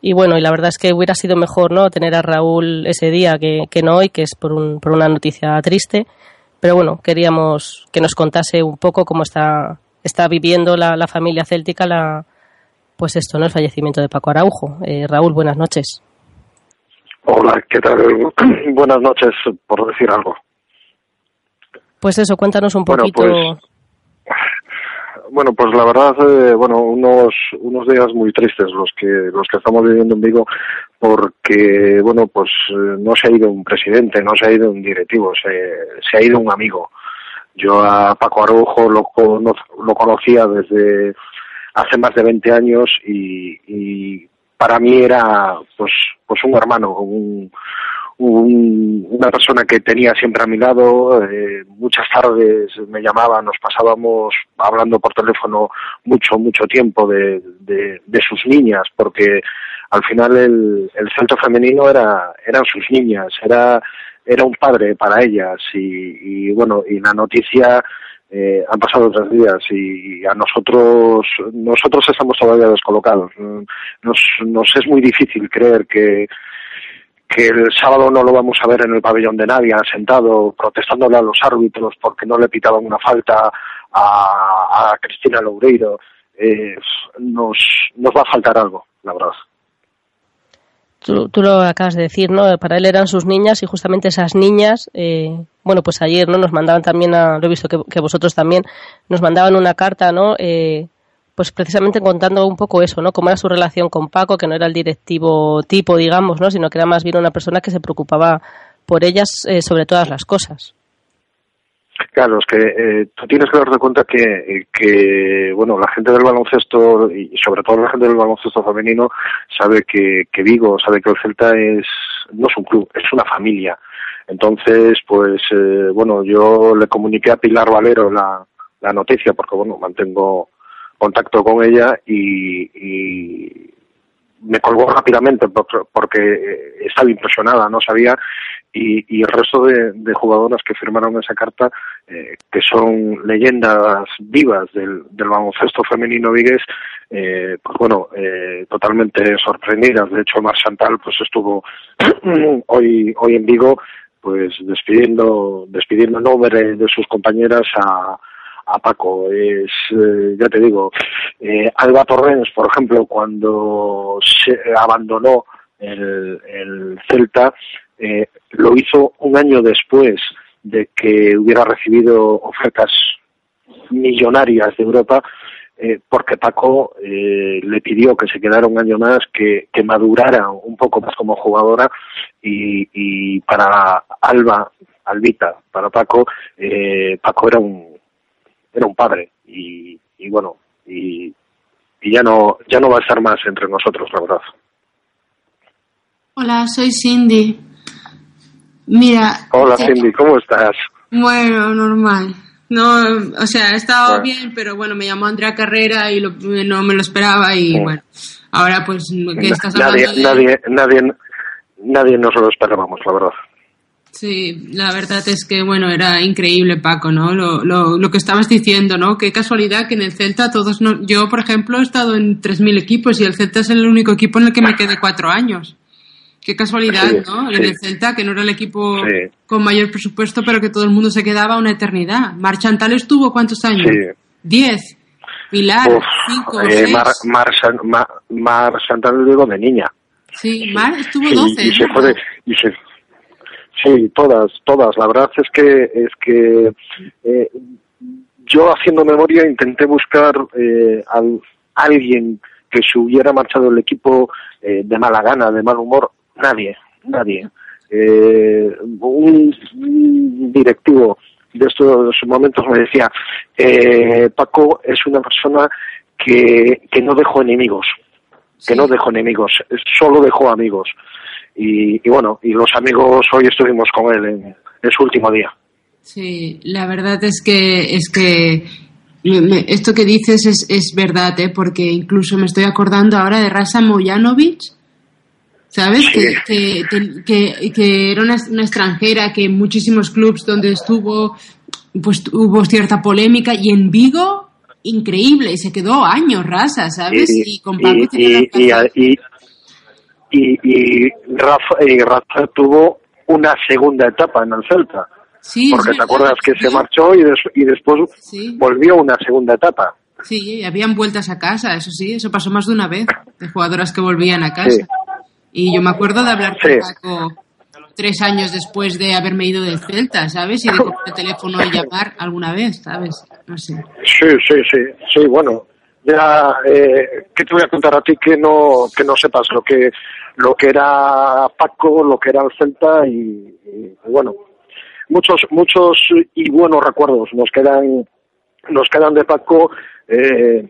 S4: Y bueno, y la verdad es que hubiera sido mejor, ¿no? Tener a Raúl ese día que, que no hoy, que es por, un, por una noticia triste. Pero bueno, queríamos que nos contase un poco cómo está, está viviendo la, la familia céltica la, pues esto, ¿no? El fallecimiento de Paco Araujo. Eh, Raúl, buenas noches.
S21: Hola, ¿qué tal? Buenas noches, por decir algo.
S4: Pues eso, cuéntanos un
S21: Bueno,
S4: poquito.
S21: pues, Bueno, pues la verdad, eh, bueno, unos unos días muy tristes los que los que estamos viviendo en Vigo, porque bueno, pues eh, no se ha ido un presidente, no se ha ido un directivo, se, se ha ido un amigo. Yo a Paco Araujo lo, lo conocía desde hace más de 20 años y, y para mí era pues pues un hermano, un, un- una persona que tenía siempre a mi lado, eh, muchas tardes me llamaba, nos pasábamos hablando por teléfono mucho, mucho tiempo de, de, de sus niñas, porque al final el, el centro femenino era, eran sus niñas, era, era un padre para ellas y, y bueno, y la noticia eh, han pasado tres días y a nosotros nosotros estamos todavía descolocados. Nos, nos es muy difícil creer que, que el sábado no lo vamos a ver en el pabellón de Navia sentado protestándole a los árbitros porque no le pitaban una falta a, a Cristina Loureiro. Eh, nos, nos va a faltar algo, la verdad.
S4: Tú, lo acabas de decir, ¿no? Para él eran sus niñas y justamente esas niñas, eh, bueno, pues ayer, ¿no? Nos mandaban también, a, lo he visto que, que vosotros también, nos mandaban una carta, ¿no? Eh, pues precisamente contando un poco eso, ¿no? Cómo era su relación con Paco, que no era el directivo tipo, digamos, ¿no? Sino que era más bien una persona que se preocupaba por ellas eh, sobre todas las cosas.
S21: Claro, es que eh, tú tienes que darte cuenta que, eh, que, bueno, la gente del baloncesto y sobre todo la gente del baloncesto femenino sabe que, que Vigo, sabe que el Celta es, no es un club, es una familia. Entonces, pues, eh, bueno, yo le comuniqué a Pilar Valero la, la noticia porque, bueno, mantengo contacto con ella y, y me colgó rápidamente porque, porque estaba impresionada, no sabía y, y el resto de, de jugadoras que firmaron esa carta, eh, que son leyendas vivas del, del baloncesto femenino vigués, eh, pues bueno, eh, totalmente sorprendidas. De hecho, Mar Chantal pues estuvo hoy, hoy en Vigo pues despidiendo, despidiendo en nombre de sus compañeras a, a Paco. Es, eh, ya te digo, eh, Alba Torrens, por ejemplo, cuando se abandonó el, el Celta, eh, lo hizo un año después de que hubiera recibido ofertas millonarias de Europa, eh, porque Paco eh, le pidió que se quedara un año más, que, que madurara un poco más como jugadora y, para Alba, Albita, para Paco, eh, Paco era un era un padre y, y bueno y, y ya no ya no va a estar más entre nosotros, la verdad.
S3: Hola, soy Cindy. Mira.
S21: Hola
S3: eh,
S21: Cindy, ¿cómo estás?
S3: Bueno, normal. No, o sea, he estado
S21: Bueno.
S3: bien, pero bueno, me llamó Andrea Carrera y lo- no me lo esperaba y
S21: Sí.
S3: bueno, ahora pues que estás
S21: nadie,
S3: hablando de...
S21: nadie, nadie, nadie nos lo esperábamos, la verdad.
S3: Sí, la verdad es que, bueno, era increíble, Paco, ¿no? Lo, lo, lo que estabas diciendo, ¿no? Qué casualidad que en el Celta todos no... Yo, por ejemplo, he estado en 3.000 equipos y el Celta es el único equipo en el que me quedé cuatro años. Qué casualidad,
S21: Sí,
S3: ¿no?
S21: sí.
S3: En el Celta, que no era el equipo
S21: Sí.
S3: con mayor presupuesto, pero que todo el mundo se quedaba una eternidad. Marchantal estuvo cuántos años? Diez. Pilar,
S21: Uf,
S3: cinco,
S21: eh,
S3: seis.
S21: Mar, Mar, Mar lo digo de niña.
S3: Sí, Mar estuvo 12.
S21: y se fue de- y se- sí, todas, todas. La verdad es que es que eh, yo haciendo memoria intenté buscar eh, al- alguien que se hubiera marchado del equipo eh, de mala gana, de mal humor. Nadie, nadie. Eh, un, un directivo de estos momentos me decía, eh, Paco es una persona que, que no dejó enemigos, que no dejó enemigos, solo dejó amigos. Y, y bueno, y los amigos hoy estuvimos con él en, en su último día.
S3: Sí, la verdad es que es que esto que dices es, es verdad, ¿eh? porque incluso me estoy acordando ahora de Rasa Mojanovic, ¿sabes? Que, que, que, que- que era una, una extranjera que en muchísimos clubs donde estuvo, pues hubo cierta polémica y en Vigo, increíble, y se quedó años Rasa, ¿sabes? Y,
S21: y, y, y, y, y Rafa, y Rafa tuvo una segunda etapa en el Celta.
S3: Sí,
S21: porque te acuerdas que se marchó y, des- y después
S3: Sí.
S21: volvió una segunda etapa.
S3: Sí, habían vueltas a casa, eso sí, eso pasó más de una vez, de jugadoras que volvían a casa. Y yo me acuerdo de hablar
S21: Sí.
S3: con Paco tres años después de haberme ido del Celta, ¿sabes? Y de coger el teléfono y llamar alguna vez, ¿sabes? No sé.
S21: Sí, sí, sí, sí, bueno, ya, eh, ¿qué te voy a contar a ti que no, que no sepas lo que, lo que era Paco, lo que era el Celta y, y, bueno, muchos, muchos y buenos recuerdos nos quedan, nos quedan de Paco, eh,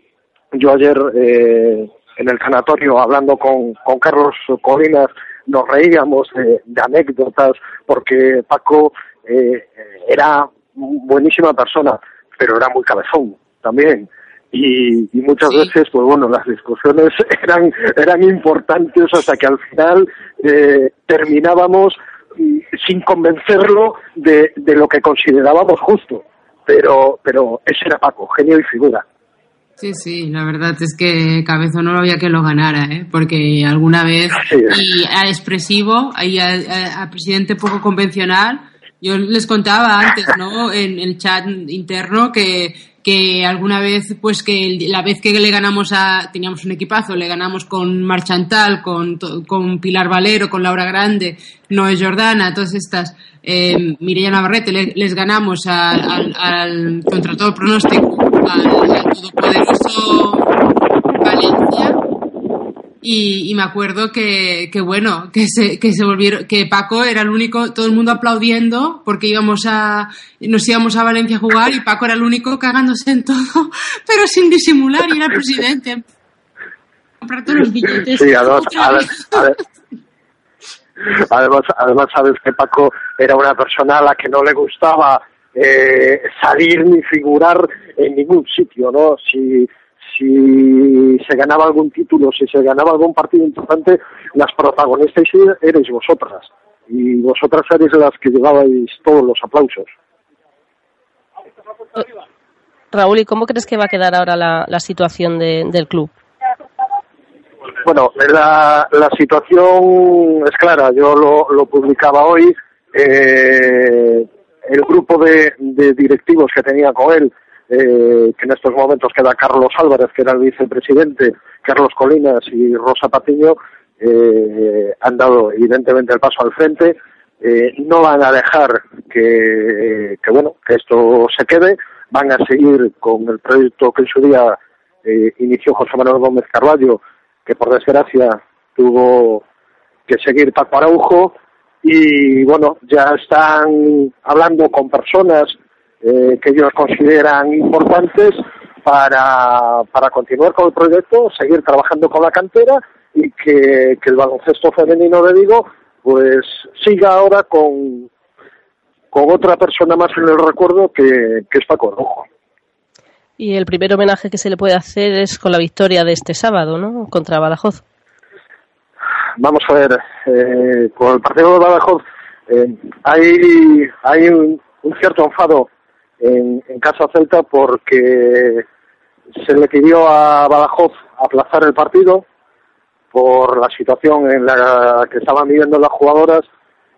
S21: yo ayer, eh, en el sanatorio hablando con, con Carlos Colinas, nos reíamos de, de anécdotas porque Paco eh, era buenísima persona, pero era muy cabezón también. Y, y muchas veces, pues bueno, las discusiones eran, eran importantes hasta que al final eh, terminábamos mm, sin convencerlo de, de lo que considerábamos justo. Pero, pero ese era Paco, genio y figura.
S3: Sí, sí, la verdad es que Cabezo no había que lo ganara, ¿eh? Porque alguna vez, y a expresivo, y a, a- a presidente poco convencional, yo les contaba antes, ¿no? En el chat interno que, que alguna vez, pues que la vez que le ganamos a, teníamos un equipazo, le ganamos con Marchantal, con, con Pilar Valero, con Laura Grande, Noé Jordana, todas estas, eh, Mireia Navarrete, le- les ganamos al, al- al- contra todo pronóstico, al, todopoderoso Valencia. Y, y me acuerdo que, que bueno, que se, que se volvieron, que Paco era el único, todo el mundo aplaudiendo porque íbamos a, nos íbamos a Valencia a jugar y Paco era el único cagándose en todo, pero sin disimular y era presidente. Comprar todos los billetes.
S21: Sí, además, además sabes que Paco era una persona a la que no le gustaba eh, salir ni figurar en ningún sitio, ¿no? Si, si se ganaba algún título, si se ganaba algún partido importante, las protagonistas erais vosotras. y vosotras erais las que llevabais todos los aplausos.
S4: Raúl, ¿y cómo crees que va a quedar ahora la, la situación de- del club?
S21: Bueno, la, la situación es clara, yo lo, lo publicaba hoy. eh, el grupo de, de directivos que tenía con él, eh, que en estos momentos queda Carlos Álvarez, que era el vicepresidente, Carlos Colinas y Rosa Patiño, eh, han dado evidentemente el paso al frente. Eh, no van a dejar que, que, bueno que esto se quede, van a seguir con el proyecto que en su día eh, inició José Manuel Gómez Carballo, que por desgracia tuvo que seguir Paco Araujo y bueno, ya están hablando con personas eh, que ellos consideran importantes para, para continuar con el proyecto, seguir trabajando con la cantera y que, el baloncesto femenino de Vigo pues siga ahora con, con otra persona más en el recuerdo que, que es Paco Araujo.
S4: Y el primer homenaje que se le puede hacer es con la victoria de este sábado, ¿no? Contra Badajoz.
S21: Vamos a ver, eh, con el partido de Badajoz eh, hay, hay un, un cierto enfado en, en Casa Celta porque se le pidió a Badajoz aplazar el partido por la situación en la que estaban viviendo las jugadoras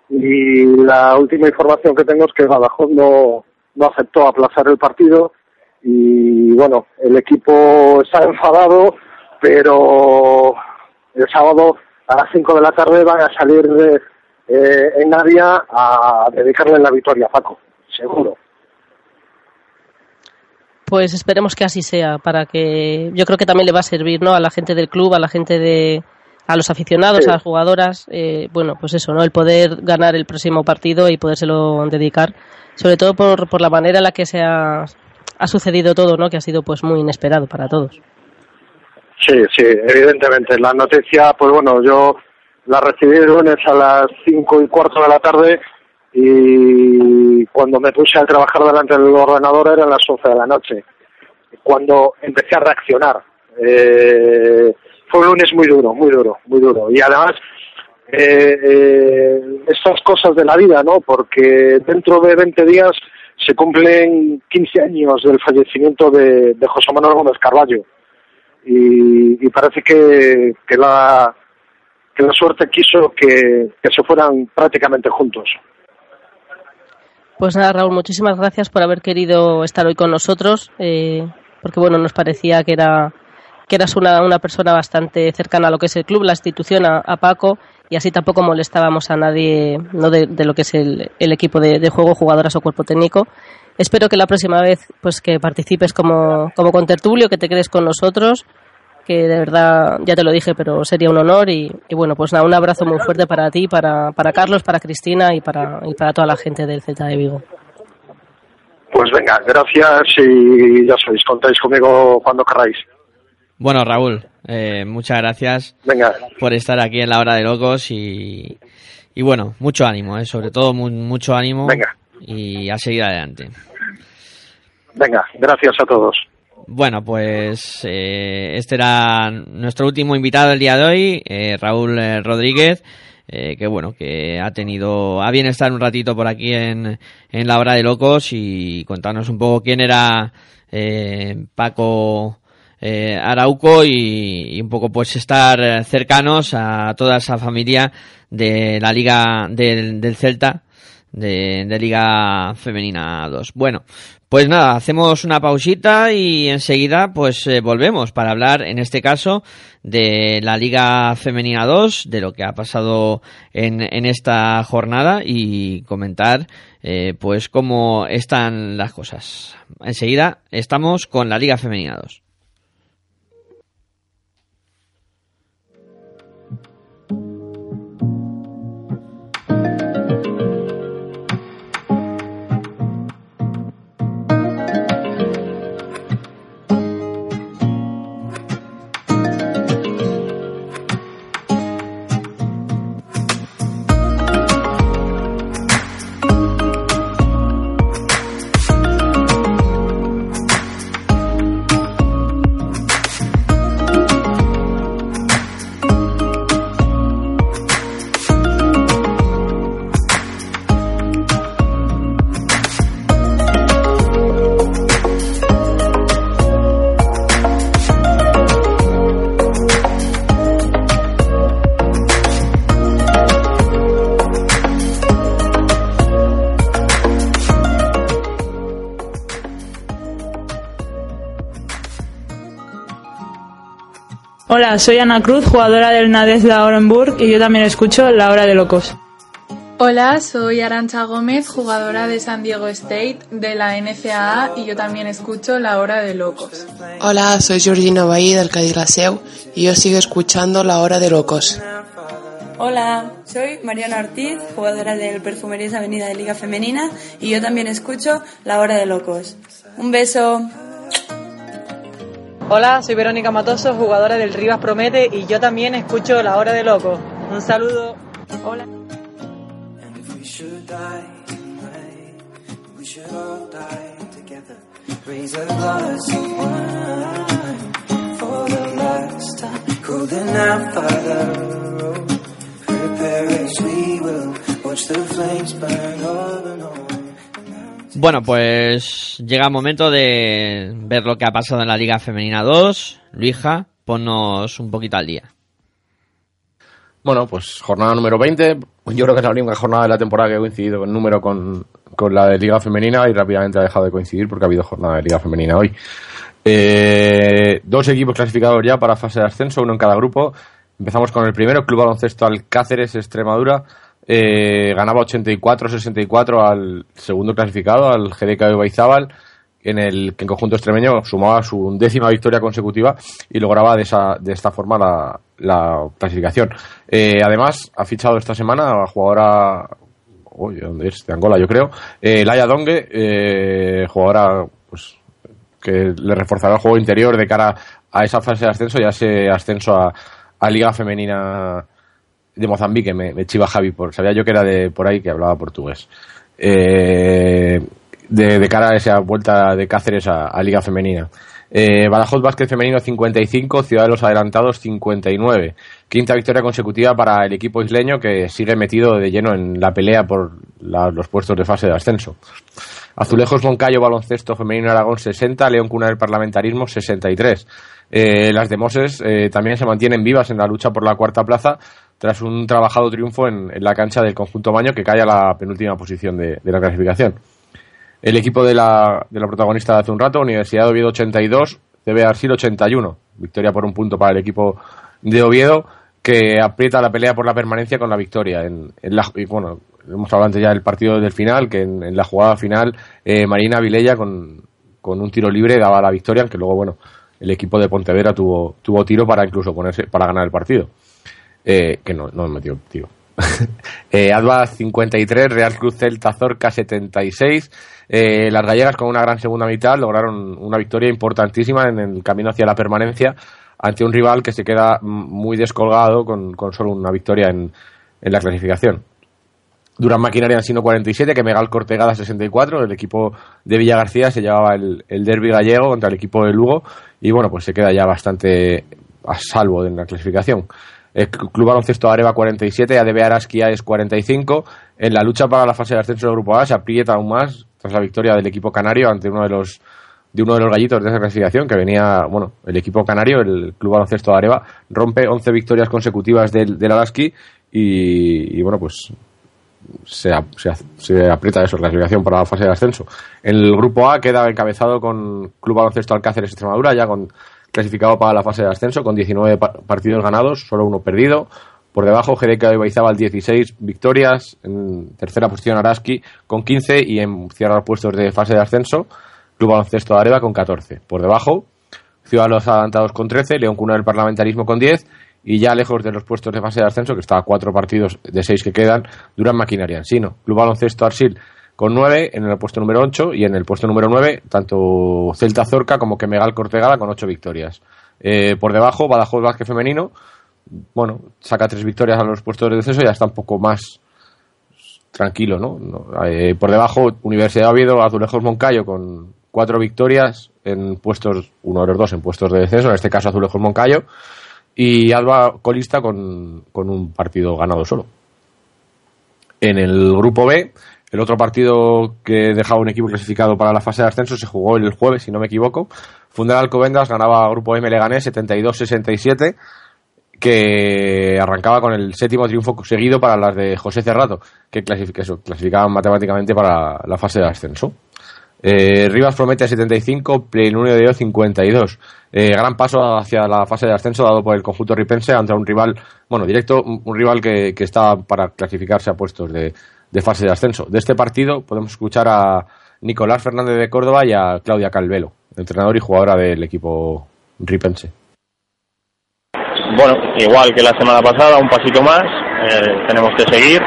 S21: y la última información que tengo es que Badajoz no, no aceptó aplazar el partido y bueno, el equipo está enfadado, pero el sábado a las 5 de la tarde van a salir de, eh, en Navia a dedicarle la victoria a Paco, seguro.
S4: Pues esperemos que así sea, para que yo creo que también le va a servir, ¿no? A la gente del club, a la gente de, a los aficionados,
S21: Sí.
S4: a las jugadoras, eh, bueno, pues eso, ¿no? El poder ganar el próximo partido y podérselo dedicar, sobre todo por, por la manera en la que se ha, ha sucedido todo, ¿no? Que ha sido pues muy inesperado para todos.
S21: Sí, sí, evidentemente. La noticia, pues bueno, yo la recibí el lunes a las cinco y cuarto de la tarde y cuando me puse a trabajar delante del ordenador eran las 11 de la noche. Cuando empecé a reaccionar. Eh, fue un lunes muy duro, muy duro, muy duro. Y además, eh, eh, estas cosas de la vida, ¿no? Porque dentro de 20 días se cumplen 15 años del fallecimiento de, de José Manuel Gómez Carballo y, parece que, que la que la suerte quiso que, que se fueran prácticamente juntos.
S4: Pues nada, Raúl, muchísimas gracias por haber querido estar hoy con nosotros, eh, porque bueno, nos parecía que era que eras una, una persona bastante cercana a lo que es el club, la institución, a, Paco, y así tampoco molestábamos a nadie no de, lo que es el, el equipo de, de juego, jugadoras o cuerpo técnico. Espero que la próxima vez pues que participes como, como contertulio, que te quedes con nosotros, que de verdad, ya te lo dije, pero sería un honor y, y bueno, pues nada, un abrazo muy fuerte para ti, para, para Carlos, para Cristina y para, y para toda la gente del Celta de Vigo.
S21: Pues venga, gracias y ya sabéis, contáis conmigo cuando queráis.
S1: Bueno, Raúl, eh, muchas gracias
S21: Venga.
S1: por estar aquí en la hora de locos y, y bueno, mucho ánimo, eh, sobre todo mu- mucho ánimo
S21: Venga.
S1: y a seguir adelante.
S21: Venga, gracias a todos.
S1: Bueno, pues eh, este era nuestro último invitado el día de hoy, eh, Raúl eh, Rodríguez, eh, que bueno, que ha tenido a bien estar un ratito por aquí en, en la hora de locos y contarnos un poco quién era eh, Paco Arauco y, un poco pues estar cercanos a toda esa familia de la liga del, del Celta de, de Liga Femenina 2. Bueno, pues nada, hacemos una pausita y enseguida pues eh, volvemos para hablar en este caso de la Liga Femenina 2, de lo que ha pasado en, en esta jornada y comentar eh, pues cómo están las cosas. Enseguida estamos con la Liga Femenina 2.
S22: Hola, soy Ana Cruz, jugadora del Nades de Orenburg y yo también escucho La Hora de Locos.
S23: Hola, soy Arancha Gómez, jugadora de San Diego State de la NCAA y yo también escucho La Hora de Locos.
S24: Hola, soy Georgina Bahí del Cádiz Laseu y yo sigo escuchando La Hora de Locos.
S25: Hola, soy Mariana Ortiz, jugadora del Perfumerías Avenida de Liga Femenina y yo también escucho La Hora de Locos. Un beso.
S26: Hola, soy Verónica Matoso, jugadora del Rivas Promete y yo también escucho La Hora de Loco. Un saludo. Hola.
S27: all. Prepare as we will. Watch the flames burn over and over.
S1: Bueno, pues llega el momento de ver lo que ha pasado en la Liga Femenina 2. Luija, ponnos un poquito al día.
S5: Bueno, pues jornada número 20. Yo creo que es la única jornada de la temporada que ha coincidido en número con, con la de Liga Femenina y rápidamente ha dejado de coincidir porque ha habido jornada de Liga Femenina hoy. Eh, dos equipos clasificados ya para fase de ascenso, uno en cada grupo. Empezamos con el primero, Club Baloncesto Alcáceres Extremadura. Eh, ganaba 84-64 al segundo clasificado, al GDK de Baizábal, en el que en conjunto extremeño sumaba su décima victoria consecutiva y lograba de, esa, de esta forma la, la clasificación. Eh, además, ha fichado esta semana a jugadora, ¿dónde es? De Angola, yo creo, eh, Laia Dongue, eh, jugadora pues, que le reforzará el juego interior de cara a esa fase de ascenso y a ese ascenso a Liga Femenina de Mozambique. Me, chiva Javi, por, sabía yo que era de por ahí que hablaba portugués. Eh, de, cara a esa vuelta de Cáceres a, Liga Femenina. Eh, Badajoz Básquet Femenino 55, Ciudad de los Adelantados 59. Quinta victoria consecutiva para el equipo isleño que sigue metido de lleno en la pelea por los puestos de fase de ascenso. Azulejos Moncayo Baloncesto Femenino Aragón 60, León Cuna del Parlamentarismo 63. Eh, las de Moses también se mantienen vivas en la lucha por la cuarta plaza tras un trabajado triunfo en, en la cancha del conjunto Maño que cae a la penúltima posición de- la clasificación. El equipo de la, de la protagonista de hace un rato, Universidad de Oviedo 82, CB Arsil 81. Victoria por un punto para el equipo de Oviedo, que aprieta la pelea por la permanencia con la victoria. En, en la, bueno, hemos hablado antes ya del partido del final, que en, en la jugada final eh, Marina Vilella con, con un tiro libre daba la victoria, aunque luego, bueno, el equipo de Pontevedra tuvo, tuvo tiro para incluso ponerse, para ganar el partido. Eh, que no, no metió tiro. Eh, Adva 53, Real Cruz Celta Zorca 76. Eh, las gallegas con una gran segunda mitad lograron una victoria importantísima en el camino hacia la permanencia ante un rival que se queda muy descolgado con, con solo una victoria en, en la clasificación. Duran Maquinaria Ansino 47, que Megal Cortegada 64. El equipo de Villa García se llevaba el, el derby gallego contra el equipo de Lugo y bueno, pues se queda ya bastante a salvo en la clasificación. El Club Baloncesto Areva 47, ADB Araski es 45. En la lucha para la fase de ascenso del Grupo A se aprieta aún más tras la victoria del equipo canario ante uno de los de uno de los gallitos de esa clasificación que venía, bueno, el equipo canario, el Club Baloncesto Areva, rompe 11 victorias consecutivas del, del Araski y, y, bueno, pues se, se, se aprieta eso, la clasificación para la fase de ascenso. El grupo A queda encabezado con Club Baloncesto Alcáceres Extremadura, ya con clasificado para la fase de ascenso, con 19 pa- partidos ganados, solo uno perdido. Por debajo, Jereca de Baizabal 16 victorias, en tercera posición Araski con 15 y en cierra puestos de fase de ascenso, Club Baloncesto Areva con 14. Por debajo, Ciudad de los Adelantados con 13, León Cuna del Parlamentarismo con 10 y ya lejos de los puestos de fase de ascenso, que está a cuatro partidos de seis que quedan, Duran Maquinaria Ensino. Club Baloncesto Arsil con 9 en el puesto número 8 y en el puesto número 9 tanto Celta Zorca como que Megal Cortegada con 8 victorias. Eh, por debajo, Badajoz Vázquez Femenino, bueno, saca tres victorias a los puestos de descenso ya está un poco más tranquilo, ¿no? No, eh, por debajo, Universidad de Oviedo, Azulejos Moncayo con cuatro victorias en puestos, uno de los dos en puestos de descenso, en este caso Azulejos Moncayo, y Alba colista con, con un partido ganado solo. En el grupo B, el otro partido que dejaba un equipo clasificado para la fase de ascenso se jugó el jueves, si no me equivoco. Fundal Alcobendas ganaba a Grupo M Leganés 72-67, que arrancaba con el séptimo triunfo seguido para las de José Cerrato, que clasificaban matemáticamente para la fase de ascenso. Eh, Rivas promete 75, Plenunio de 52. Eh, gran paso hacia la fase de ascenso dado por el conjunto ripense ante un rival, bueno, directo, un, un rival que, que está para clasificarse a puestos de, de fase de ascenso. De este partido podemos escuchar a Nicolás Fernández de Córdoba y a Claudia Calvelo, entrenador y jugadora del equipo ripense.
S28: Bueno, igual que la semana pasada, un pasito más, eh, tenemos que seguir.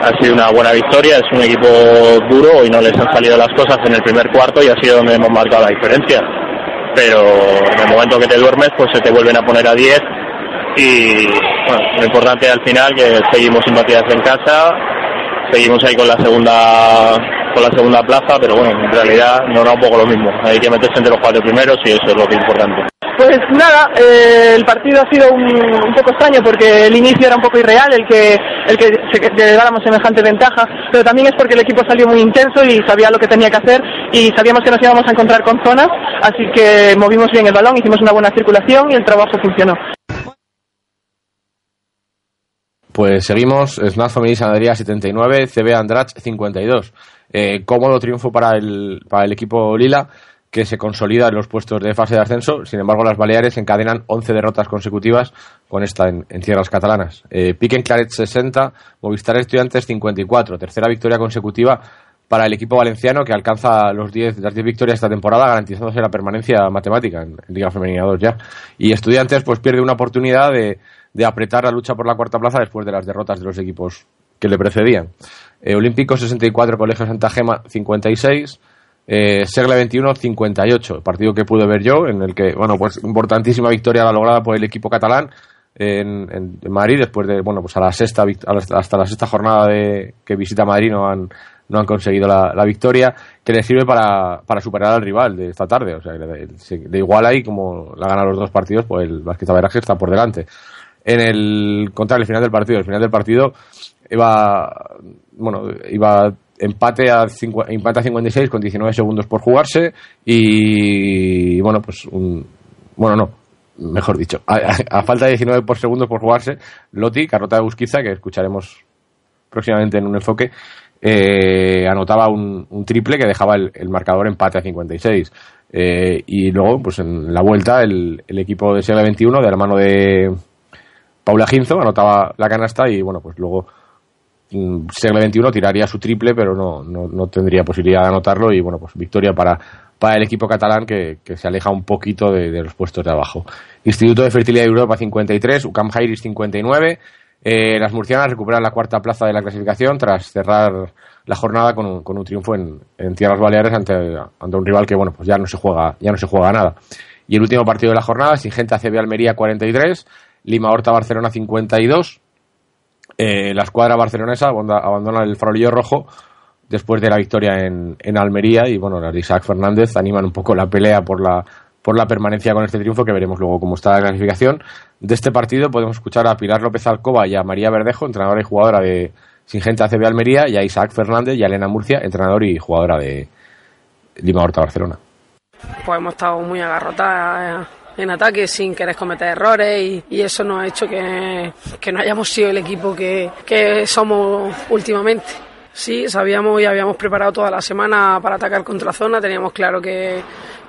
S28: Ha sido una buena victoria, es un equipo duro y no les han salido las cosas en el primer cuarto y ha sido donde hemos marcado la diferencia. Pero en el momento que te duermes, pues se te vuelven a poner a 10 y bueno, lo importante al final que seguimos sin batidas en casa, seguimos ahí con la segunda con la segunda plaza, pero bueno, en realidad no era un poco lo mismo. Hay que meterse entre los cuatro primeros y eso es lo que es importante.
S29: Pues nada, eh, el partido ha sido un, un poco extraño porque el inicio era un poco irreal, el que el que lleváramos semejante ventaja, pero también es porque el equipo salió muy intenso y sabía lo que tenía que hacer y sabíamos que nos íbamos a encontrar con zonas, así que movimos bien el balón, hicimos una buena circulación y el trabajo funcionó.
S5: Pues seguimos, Snaz Femení Sanadería 79, CB Andrach 52. Eh, cómodo triunfo para el, para el equipo Lila, que se consolida en los puestos de fase de ascenso. Sin embargo, las Baleares encadenan 11 derrotas consecutivas con esta en, tierras catalanas. Eh, Piquen Claret 60, Movistar Estudiantes 54. Tercera victoria consecutiva para el equipo valenciano que alcanza los 10, las 10 victorias esta temporada, garantizándose la permanencia matemática en, en Liga Femenina 2 ya. Y Estudiantes pues pierde una oportunidad de, de apretar la lucha por la cuarta plaza después de las derrotas de los equipos que le precedían. Eh, Olímpico 64, Colegio Santa Gema 56, eh, Segle 21 58, el partido que pude ver yo, en el que, bueno, pues importantísima victoria la lograda por el equipo catalán en, Madrid, después de, bueno, pues a la sexta, hasta la sexta jornada de, que visita Madrid no han, no han conseguido la, victoria, que le sirve para, para superar al rival de esta tarde, o sea, de, de- igual ahí, como la gana los dos partidos, pues el Taberaje está por delante en el contra el final del partido. El final del partido iba, bueno, iba empate a, cincu- empate a 56 con 19 segundos por jugarse y, bueno, pues un, bueno, no, mejor dicho, a, a- falta de 19 por segundos por jugarse, Loti, Carlota de Busquiza, que escucharemos próximamente en un enfoque, eh, anotaba un, un triple que dejaba el, marcador empate a 56. Eh, y luego, pues en la vuelta, el, equipo de Segle 21, de la mano de Paula Ginzo, anotaba la canasta y, bueno, pues luego Segle 21 tiraría su triple, pero no, no, no tendría posibilidad de anotarlo y, bueno, pues victoria para, para el equipo catalán que, que se aleja un poquito de, de los puestos de abajo. Instituto de Fertilidad de Europa 53, UCAM Jairis 59. Eh, las murcianas recuperan la cuarta plaza de la clasificación tras cerrar la jornada con un, con un triunfo en, en tierras baleares ante, ante un rival que bueno pues ya no se juega ya no se juega nada y el último partido de la jornada Singenta CB Almería 43 Lima Horta Barcelona 52 eh, la escuadra barcelonesa abandona el farolillo rojo después de la victoria en, en Almería y bueno las de Isaac Fernández animan un poco la pelea por la por la permanencia con este triunfo que veremos luego cómo está la clasificación. De este partido podemos escuchar a Pilar López Alcoba y a María Verdejo entrenadora y jugadora de Singenta CB Almería y a Isaac Fernández y a Elena Murcia entrenador y jugadora de Lima Horta Barcelona.
S30: Pues hemos estado muy agarrotadas en ataque sin querer cometer errores y, eso nos ha hecho que, que no hayamos sido el equipo que, que somos últimamente. Sí, sabíamos y habíamos preparado toda la semana para atacar contra zona, teníamos claro que,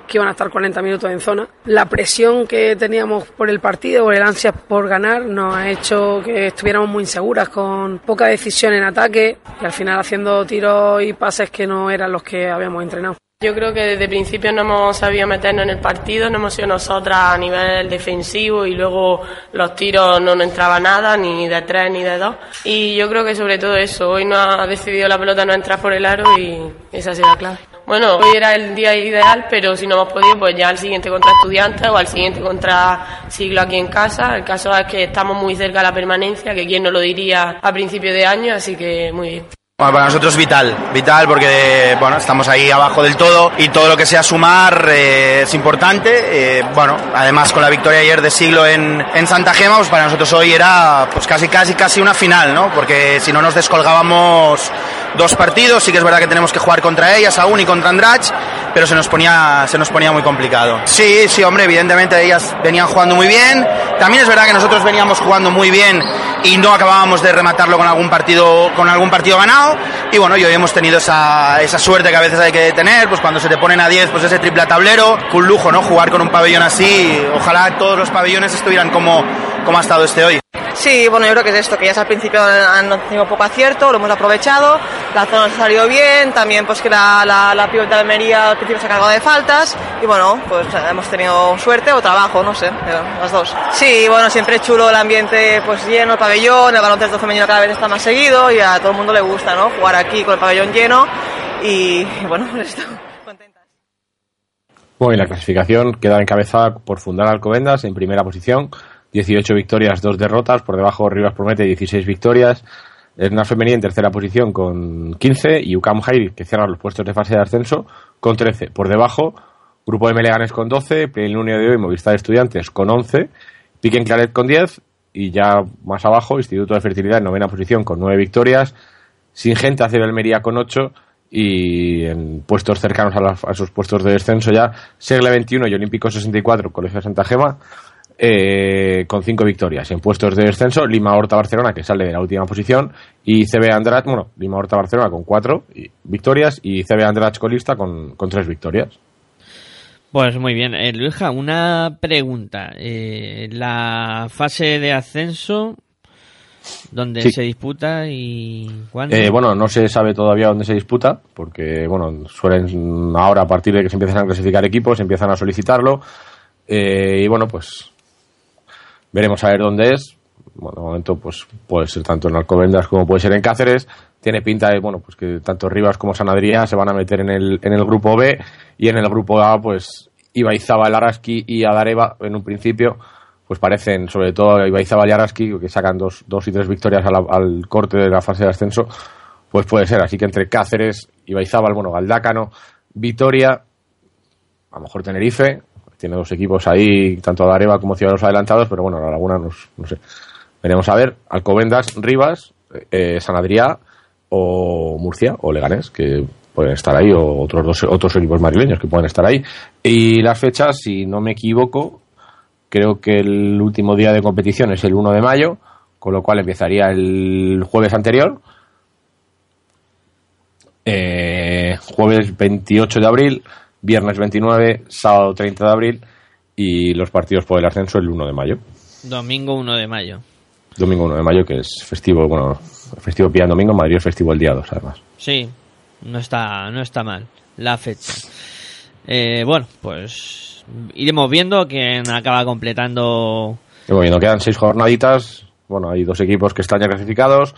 S30: que iban a estar 40 minutos en zona. La presión que teníamos por el partido, por el ansia por ganar, nos ha hecho que estuviéramos muy inseguras, con poca decisión en ataque y al final haciendo tiros y pases que no eran los que habíamos entrenado.
S31: Yo creo que desde el principio no hemos sabido meternos en el partido, no hemos sido nosotras a nivel defensivo y luego los tiros no nos entraba nada, ni de tres ni de dos. Y yo creo que sobre todo eso, hoy no ha decidido la pelota no entrar por el aro y esa ha clave. Bueno, hoy era el día ideal, pero si no hemos podido, pues ya al siguiente contra estudiantes o al siguiente contra siglo aquí en casa. El caso es que estamos muy cerca de la permanencia, que quién no lo diría a principio de año, así que muy bien.
S32: Bueno, para nosotros vital, vital porque bueno, estamos ahí abajo del todo y todo lo que sea sumar eh, es importante. Eh, bueno, además con la victoria ayer de siglo en, en Santa Gema, pues para nosotros hoy era pues casi casi casi una final, ¿no? Porque si no nos descolgábamos dos partidos, sí que es verdad que tenemos que jugar contra ellas aún y contra Andrach, pero se nos ponía, se nos ponía muy complicado. Sí, sí, hombre, evidentemente ellas venían jugando muy bien. También es verdad que nosotros veníamos jugando muy bien y no acabábamos de rematarlo con algún partido, con algún partido ganado. Y bueno, y hoy hemos tenido esa, esa suerte que a veces hay que tener, pues cuando se te ponen a 10, pues ese triple tablero, un lujo, ¿no? Jugar con un pabellón así. Ojalá todos los pabellones estuvieran como, como ha estado este hoy.
S33: Sí, bueno, yo creo que es esto, que ya al principio han tenido poco acierto, lo hemos aprovechado, la zona nos ha salido bien, también pues que la, la, la de Almería al principio se ha cargado de faltas y bueno, pues hemos tenido suerte o trabajo, no sé, pero las dos. Sí, bueno, siempre es chulo el ambiente pues lleno, el pabellón, el baloncesto femenino cada vez está más seguido y a todo el mundo le gusta, ¿no? Jugar aquí con el pabellón lleno y bueno, esto.
S5: Bueno, y la clasificación queda encabezada por Fundar Alcobendas en primera posición, 18 victorias, 2 derrotas, por debajo Rivas Promete 16 victorias, Esna Femenina en tercera posición con 15 y UCAM Jairi que cierra los puestos de fase de ascenso con 13. Por debajo, Grupo de Meleganes con 12, Plenilunio de hoy Movistar Estudiantes con 11, Piquen Claret con 10 y ya más abajo Instituto de Fertilidad en novena posición con 9 victorias, Singenta Cero Almería con 8 y en puestos cercanos a, a sus puestos de descenso ya Segle 21 y Olímpico 64 Colegio Santa Gema eh, con cinco victorias en puestos de descenso Lima Horta Barcelona que sale de la última posición y CB Andrat bueno Lima Horta Barcelona con cuatro victorias y CB Andrat colista con, con tres victorias
S1: Pues muy bien. Eh, Luija, una pregunta. Eh, la fase de ascenso, ¿dónde
S5: Sí.
S1: se disputa y cuándo?
S5: Eh, bueno, no se sabe todavía dónde se disputa, porque bueno, suelen ahora a partir de que se empiezan a clasificar equipos, empiezan a solicitarlo. eh, y bueno, pues veremos a ver dónde es. Bueno, de momento, pues puede ser tanto en Alcobendas como puede ser en Cáceres. Tiene pinta de, bueno, pues que tanto Rivas como San Adrià se van a meter en el, en el grupo B y en el grupo A, pues Ibaizábal, Araski y Adareva en un principio, pues parecen, sobre todo Ibaizábal y Araski, que sacan dos, dos y tres victorias al corte de la fase de ascenso, pues puede ser. Así que entre Cáceres, Ibaizábal, bueno, Galdácano, Vitoria, a lo mejor Tenerife, tiene dos equipos ahí, tanto Adareva como Ciudadanos Adelantados, pero bueno, la Laguna nos, no sé. Veremos a ver, Alcobendas, Rivas, eh, San Adrià o Murcia o Leganés, que pueden estar ahí, o otros dos otros equipos madrileños que pueden estar ahí. Y las fechas, si no me equivoco, creo que el último día de competición es el 1 de mayo, con lo cual empezaría el jueves anterior. Eh, jueves 28 de abril, viernes 29, sábado 30 de abril y los partidos por el ascenso el 1 de mayo.
S1: Domingo 1 de mayo.
S5: Domingo 1 de mayo, que es festivo, bueno, festivo en domingo, Madrid es festivo el día 2, además.
S1: Sí, no está, no está mal la fecha. Eh, bueno, pues iremos viendo quién acaba completando.
S5: Bueno, quedan seis jornaditas, bueno, hay dos equipos que están ya clasificados,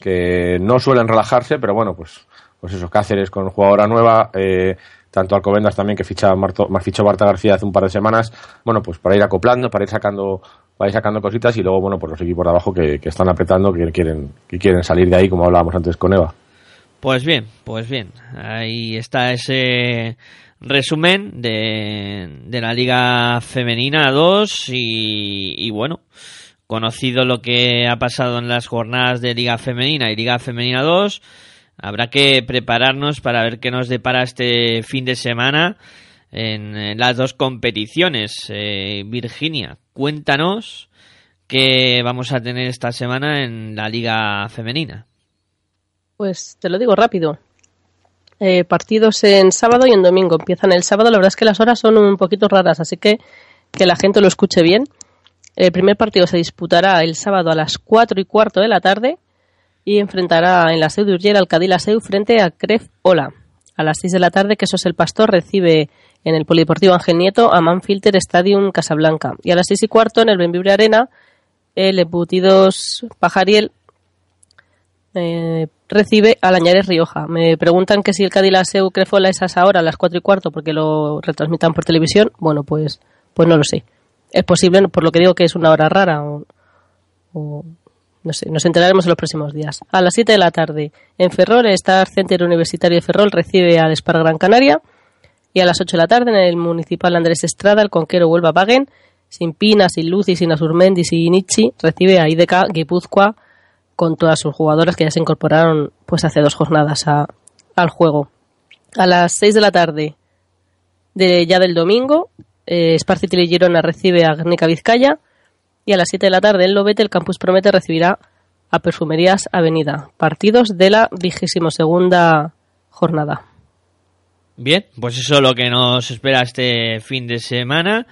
S5: que no suelen relajarse, pero bueno, pues, pues eso, Cáceres con jugadora nueva, eh, tanto Alcobendas también que ficha Marto, fichó Marta García hace un par de semanas, bueno, pues para ir acoplando, para ir sacando, para ir sacando cositas y luego, bueno, pues los equipos de abajo que, que están apretando, que quieren, que quieren salir de ahí, como hablábamos antes con Eva.
S1: Pues bien, pues bien. Ahí está ese resumen de, de la Liga Femenina 2 y, y bueno, conocido lo que ha pasado en las jornadas de Liga Femenina y Liga Femenina 2, habrá que prepararnos para ver qué nos depara este fin de semana en, las dos competiciones. Eh, Virginia, cuéntanos qué vamos a tener esta semana en la Liga Femenina.
S4: Pues te lo digo rápido. Eh, partidos en sábado y en domingo. Empiezan el sábado. La verdad es que las horas son un poquito raras, así que que la gente lo escuche bien. El primer partido se disputará el sábado a las 4 y cuarto de la tarde y enfrentará en la Seu de Urgell al Cadí la frente a Cref Ola. A las 6 de la tarde, Quesos el Pastor recibe en el Polideportivo Ángel Nieto a Manfilter Stadium Casablanca. Y a las 6 y cuarto en el Benvibre Arena, el Embutidos Pajariel eh, recibe al Añares Rioja. Me preguntan que si el Cádiz Seu Crefola es a esa hora, a las 4 y cuarto, porque lo retransmitan por televisión. Bueno, pues, pues no lo sé. Es posible, por lo que digo que es una hora rara. O no sé, nos enteraremos en los próximos días. A las 7 de la tarde, en Ferrol, el Star Center Universitario de Ferrol recibe al Spar Gran Canaria. Y a las 8 de la tarde, en el Municipal Andrés Estrada, el Conquero Huelva Wagen, sin Pina, sin Luz y sin Asurmendi, sin Inichi, recibe a IDK Guipúzcoa con todas sus jugadoras que ya se incorporaron pues hace dos jornadas a- al juego. A las 6 de la tarde de ya del domingo, eh, Spar City de Girona recibe a Guernica Vizcaya y a las 7 de la tarde en Lobete el Campus Promete recibirá a Perfumerías Avenida. Partidos de la vigésimo segunda jornada.
S1: Bien, pues eso es lo que nos espera este fin de semana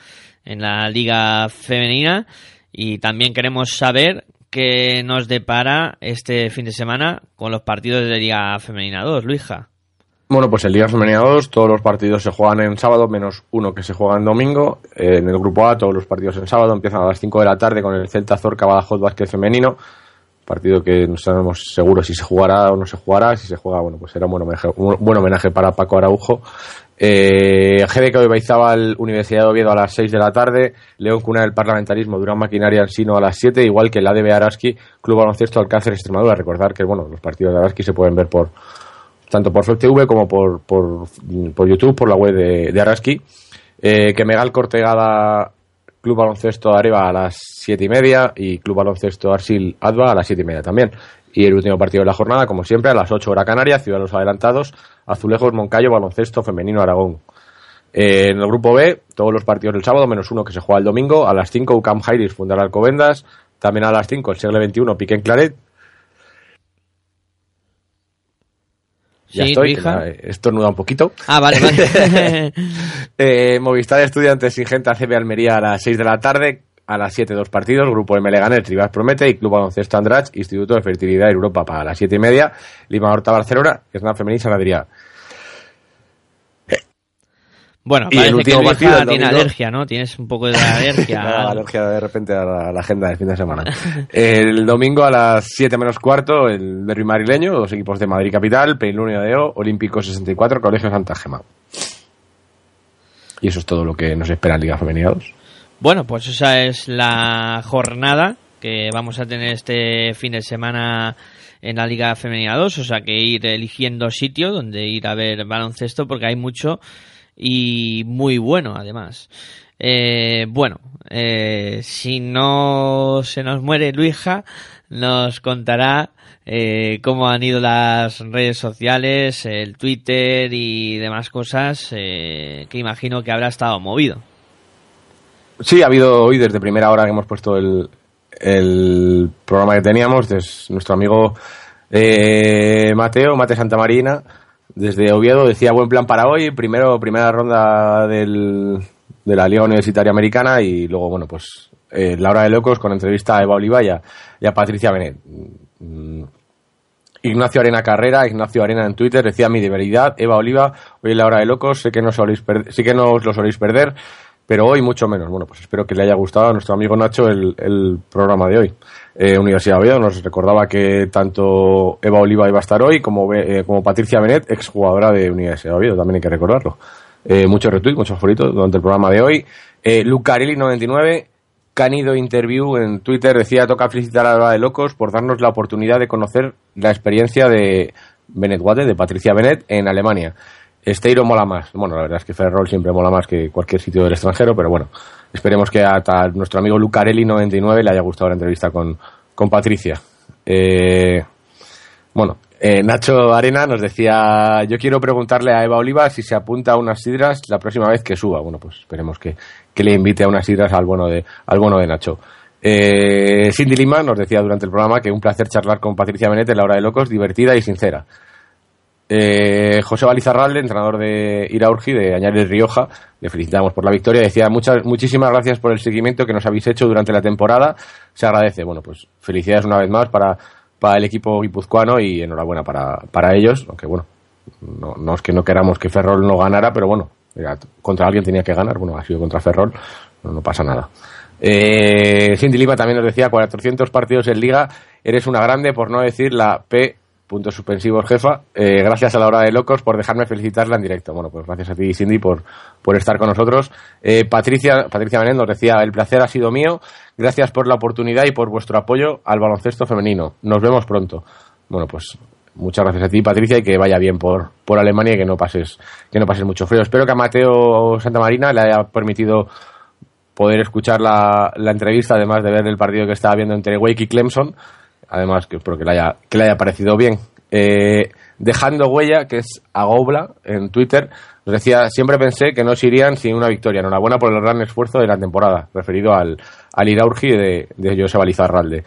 S1: en la Liga Femenina y también queremos saber qué nos depara este fin de semana con los partidos de Liga Femenina 2, Luija.
S5: Bueno, pues en Liga Femenina 2 todos los partidos se juegan en sábado, menos uno que se juega en domingo. Eh, en el grupo A todos los partidos en sábado empiezan a las 5 de la tarde con el Celta Zorca Badajoz Básquet Femenino. Partido que no sabemos seguro si se jugará o no se jugará. Si se juega, bueno, pues será un buen homenaje, buen homenaje para Paco Araujo. Eh, GDK de Baizábal, Universidad de Oviedo a las 6 de la tarde. León Cuna del Parlamentarismo, Durán Maquinaria Ensino a las 7. Igual que el ADB Araski, Club Baloncesto Alcácer Extremadura. Recordar que, bueno, los partidos de Araski se pueden ver por tanto por FlexTV como por, por, por YouTube, por la web de, de Araski. Eh, que Megal Cortegada Club Baloncesto Areva a las siete y media y Club Baloncesto Arsil Adva a las siete y media también. Y el último partido de la jornada, como siempre, a las 8 hora Canaria, Ciudad los Adelantados, Azulejos Moncayo, Baloncesto Femenino Aragón. Eh, en el grupo B, todos los partidos del sábado, menos uno que se juega el domingo, a las 5 UCAM Jairis Fundar Alcobendas, también a las 5 el Segle 21 Piquen Claret, Ya
S1: Sí,
S5: estoy, he estornudado un poquito.
S1: Ah, vale, vale.
S5: Eh, Movistar Estudiantes Ingenta CB Almería a las 6 de la tarde, a las 7 dos partidos, Grupo M Leganés, Rivas Promete y Club Baloncesto Andrach, Instituto de Fertilidad Europa para las 7 y media, Lima Horta Barcelona, una femenina San Adrià.
S1: Bueno,
S5: Y el último
S1: que
S5: partido,
S1: tiene
S5: domingo.
S1: alergia, ¿no? Tienes un poco de alergia.
S5: Alergia de repente a la, a la agenda del fin de semana. el domingo a las 7 menos cuarto, el derby madrileño, dos equipos de Madrid Capital, Peinlunia de O, Olímpico 64, Colegio Santa Gema. Y eso es todo lo que nos espera en Liga Femenina 2.
S1: Bueno, pues esa es la jornada que vamos a tener este fin de semana en la Liga Femenina 2, o sea que ir eligiendo sitio donde ir a ver baloncesto porque hay mucho y muy bueno además. Eh, bueno, eh, si no se nos muere Luija, nos contará eh, cómo han ido las redes sociales, el Twitter y demás cosas eh, que imagino que habrá estado movido.
S5: Sí, ha habido hoy desde primera hora que hemos puesto el, el programa que teníamos, es nuestro amigo eh, Mateo, Mate Santamarina, desde Oviedo, decía buen plan para hoy, primero primera ronda del, de la Liga Universitaria Americana y luego, bueno, pues eh, la hora de locos con entrevista a Eva Oliva y a, Patricia Benet. Mm, Ignacio Arena Carrera, Ignacio Arena en Twitter, decía mi debilidad, Eva Oliva, hoy en la hora de locos, sé que no soléis sí que no os lo soléis perder, pero hoy mucho menos. Bueno, pues espero que le haya gustado a nuestro amigo Nacho el, el programa de hoy. Eh, Universidad de Oviedo nos recordaba que tanto Eva Oliva iba a estar hoy como, eh, como Patricia Benet, exjugadora de Universidad de Oviedo, también hay que recordarlo. Eh, muchos retweets, muchos favoritos durante el programa de hoy. Eh, Lucarelli99, Canido Interview en Twitter decía toca felicitar a la de locos por darnos la oportunidad de conocer la experiencia de Benet Wade, de Patricia Benet, en Alemania. Esteiro mola más. Bueno, la verdad es que Ferrol siempre mola más que cualquier sitio del extranjero, pero bueno, esperemos que hasta nuestro amigo Lucarelli99 le haya gustado la entrevista con, con Patricia. Eh, bueno, eh, Nacho Arena nos decía, yo quiero preguntarle a Eva Oliva si se apunta a unas sidras la próxima vez que suba. Bueno, pues esperemos que, que le invite a unas sidras al bueno de, al bueno de Nacho. Eh, Cindy Lima nos decía durante el programa que un placer charlar con Patricia Benet en la hora de locos, divertida y sincera. Eh, José Balizarralde, entrenador de Iraurgi, de Añares Rioja, le felicitamos por la victoria. Decía muchas, muchísimas gracias por el seguimiento que nos habéis hecho durante la temporada. Se agradece. Bueno, pues felicidades una vez más para, para el equipo guipuzcoano y enhorabuena para, para ellos. Aunque bueno, no, es que no queramos que Ferrol no ganara, pero bueno, contra alguien tenía que ganar. Bueno, ha sido contra Ferrol, no, no pasa nada. Eh, Cindy Lima también nos decía 400 partidos en liga, eres una grande por no decir la P puntos suspensivos jefa. Eh, gracias a la hora de locos por dejarme felicitarla en directo. Bueno, pues gracias a ti Cindy por, por estar con nosotros. Eh, Patricia, Patricia Benet nos decía el placer ha sido mío. Gracias por la oportunidad y por vuestro apoyo al baloncesto femenino. Nos vemos pronto. Bueno, pues muchas gracias a ti Patricia y que vaya bien por, por Alemania y que no pases que no pases mucho frío. Espero que a Mateo Santamarina le haya permitido poder escuchar la, la entrevista, además de ver el partido que estaba viendo entre Wake y Clemson además que espero que le haya, le haya parecido bien. Eh, dejando huella, que es Agobla en Twitter, nos decía, siempre pensé que no se irían sin una victoria. Enhorabuena por el gran esfuerzo de la temporada, referido al, al Iraurgi de, de Joseba Lizarralde.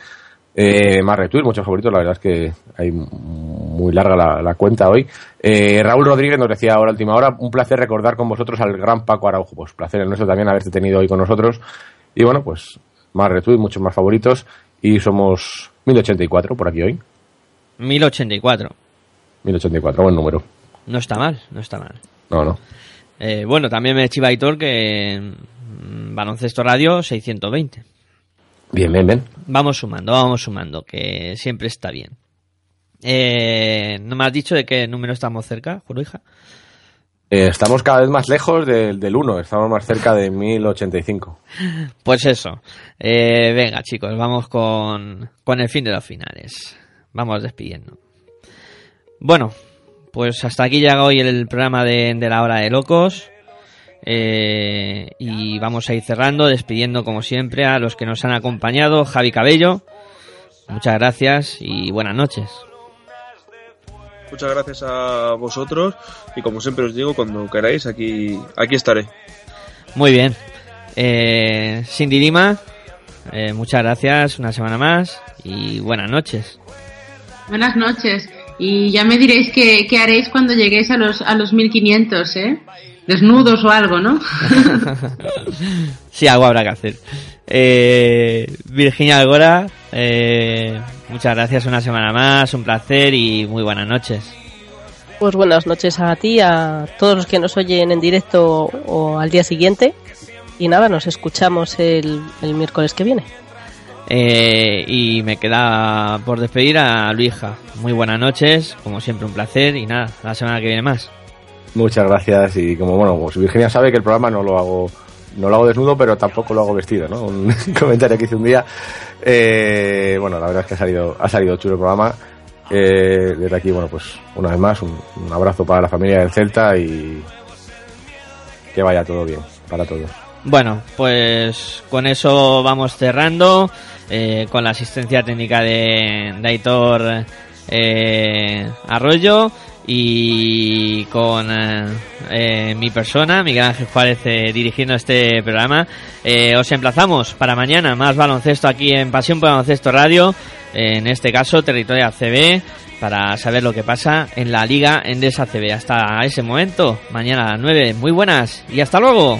S5: Eh, más retweets, muchos favoritos, la verdad es que hay muy larga la, la cuenta hoy. Eh, Raúl Rodríguez nos decía ahora, última hora, un placer recordar con vosotros al gran Paco Araujo. Pues placer el nuestro también haberte tenido hoy con nosotros. Y bueno, pues más retweets, muchos más favoritos. Y somos 1084 por aquí hoy.
S1: 1084.
S5: 1084, buen número.
S1: No está mal, no está mal.
S5: No, no.
S1: Eh, bueno, también me chiva Aitor que mm, Baloncesto Radio 620.
S5: Bien, bien, bien.
S1: Vamos sumando, vamos sumando, que siempre está bien. Eh, ¿No me has dicho de qué número estamos cerca, Juruija?
S5: Eh, estamos cada vez más lejos del, del 1, estamos más cerca de 1085.
S1: Pues eso. Eh, venga, chicos, vamos con, con el fin de los finales. Vamos despidiendo. Bueno, pues hasta aquí llega hoy el programa de, de la hora de locos. Eh, y vamos a ir cerrando, despidiendo como siempre a los que nos han acompañado. Javi Cabello, muchas gracias y buenas noches.
S34: Muchas gracias a vosotros y como siempre os digo, cuando queráis, aquí, aquí estaré.
S1: Muy bien. Eh, Cindy Lima, eh, muchas gracias una semana más y buenas noches.
S3: Buenas noches. Y ya me diréis qué, qué haréis cuando lleguéis a los, a los 1500, ¿eh? Desnudos o algo, ¿no?
S1: sí, algo habrá que hacer. Eh, Virginia Algora, eh, muchas gracias una semana más, un placer y muy buenas noches.
S4: Pues buenas noches a ti, a todos los que nos oyen en directo o al día siguiente. Y nada, nos escuchamos el, el miércoles que viene.
S1: Eh, y me queda por despedir a Luija. Muy buenas noches, como siempre un placer y nada, la semana que viene más.
S5: Muchas gracias y como bueno, pues Virginia sabe que el programa no lo hago no lo hago desnudo, pero tampoco lo hago vestido, ¿no? Un comentario que hice un día. Eh, bueno, la verdad es que ha salido, ha salido chulo el programa. Eh, desde aquí, bueno, pues una vez más, un, un abrazo para la familia del Celta y que vaya todo bien para todos.
S1: Bueno, pues con eso vamos cerrando, eh, con la asistencia técnica de, de Aitor eh, Arroyo y con eh, eh, mi persona, Miguel Ángel Juárez, eh, dirigiendo este programa. Eh, os emplazamos para mañana más baloncesto aquí en Pasión por Baloncesto Radio, en este caso Territorio ACB, para saber lo que pasa en la Liga Endesa ACB. Hasta ese momento, mañana a las 9. Muy buenas y hasta luego.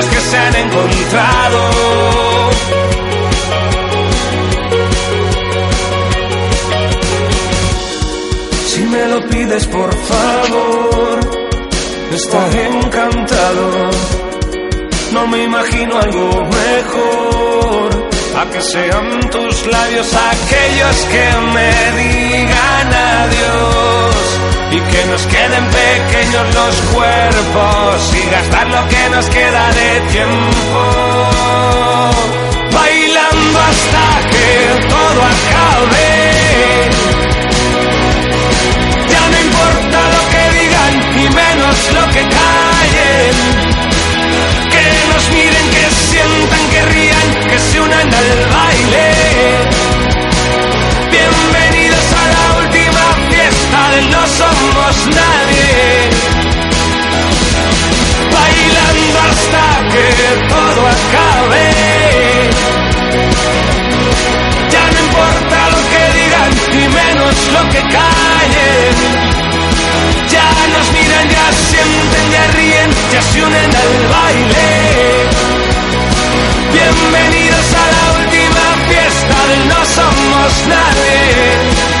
S27: que se han encontrado. Si me lo pides por favor, estaré encantado. No me imagino algo mejor. A que sean tus labios aquellos que me digan adiós. Y que nos queden pequeños los cuerpos y gastar lo que nos queda de tiempo. Bailando hasta que todo acabe. Ya no importa lo que digan y menos lo que callen. Que nos miren, que sientan, que rían, que se unan al baile. no somos nadie. Bailando hasta que todo acabe. Ya no importa lo que digan y menos lo que callen. Ya nos miran, ya sienten, ya ríen, ya se unen al baile. Bienvenidos a la última fiesta del No Somos Nadie.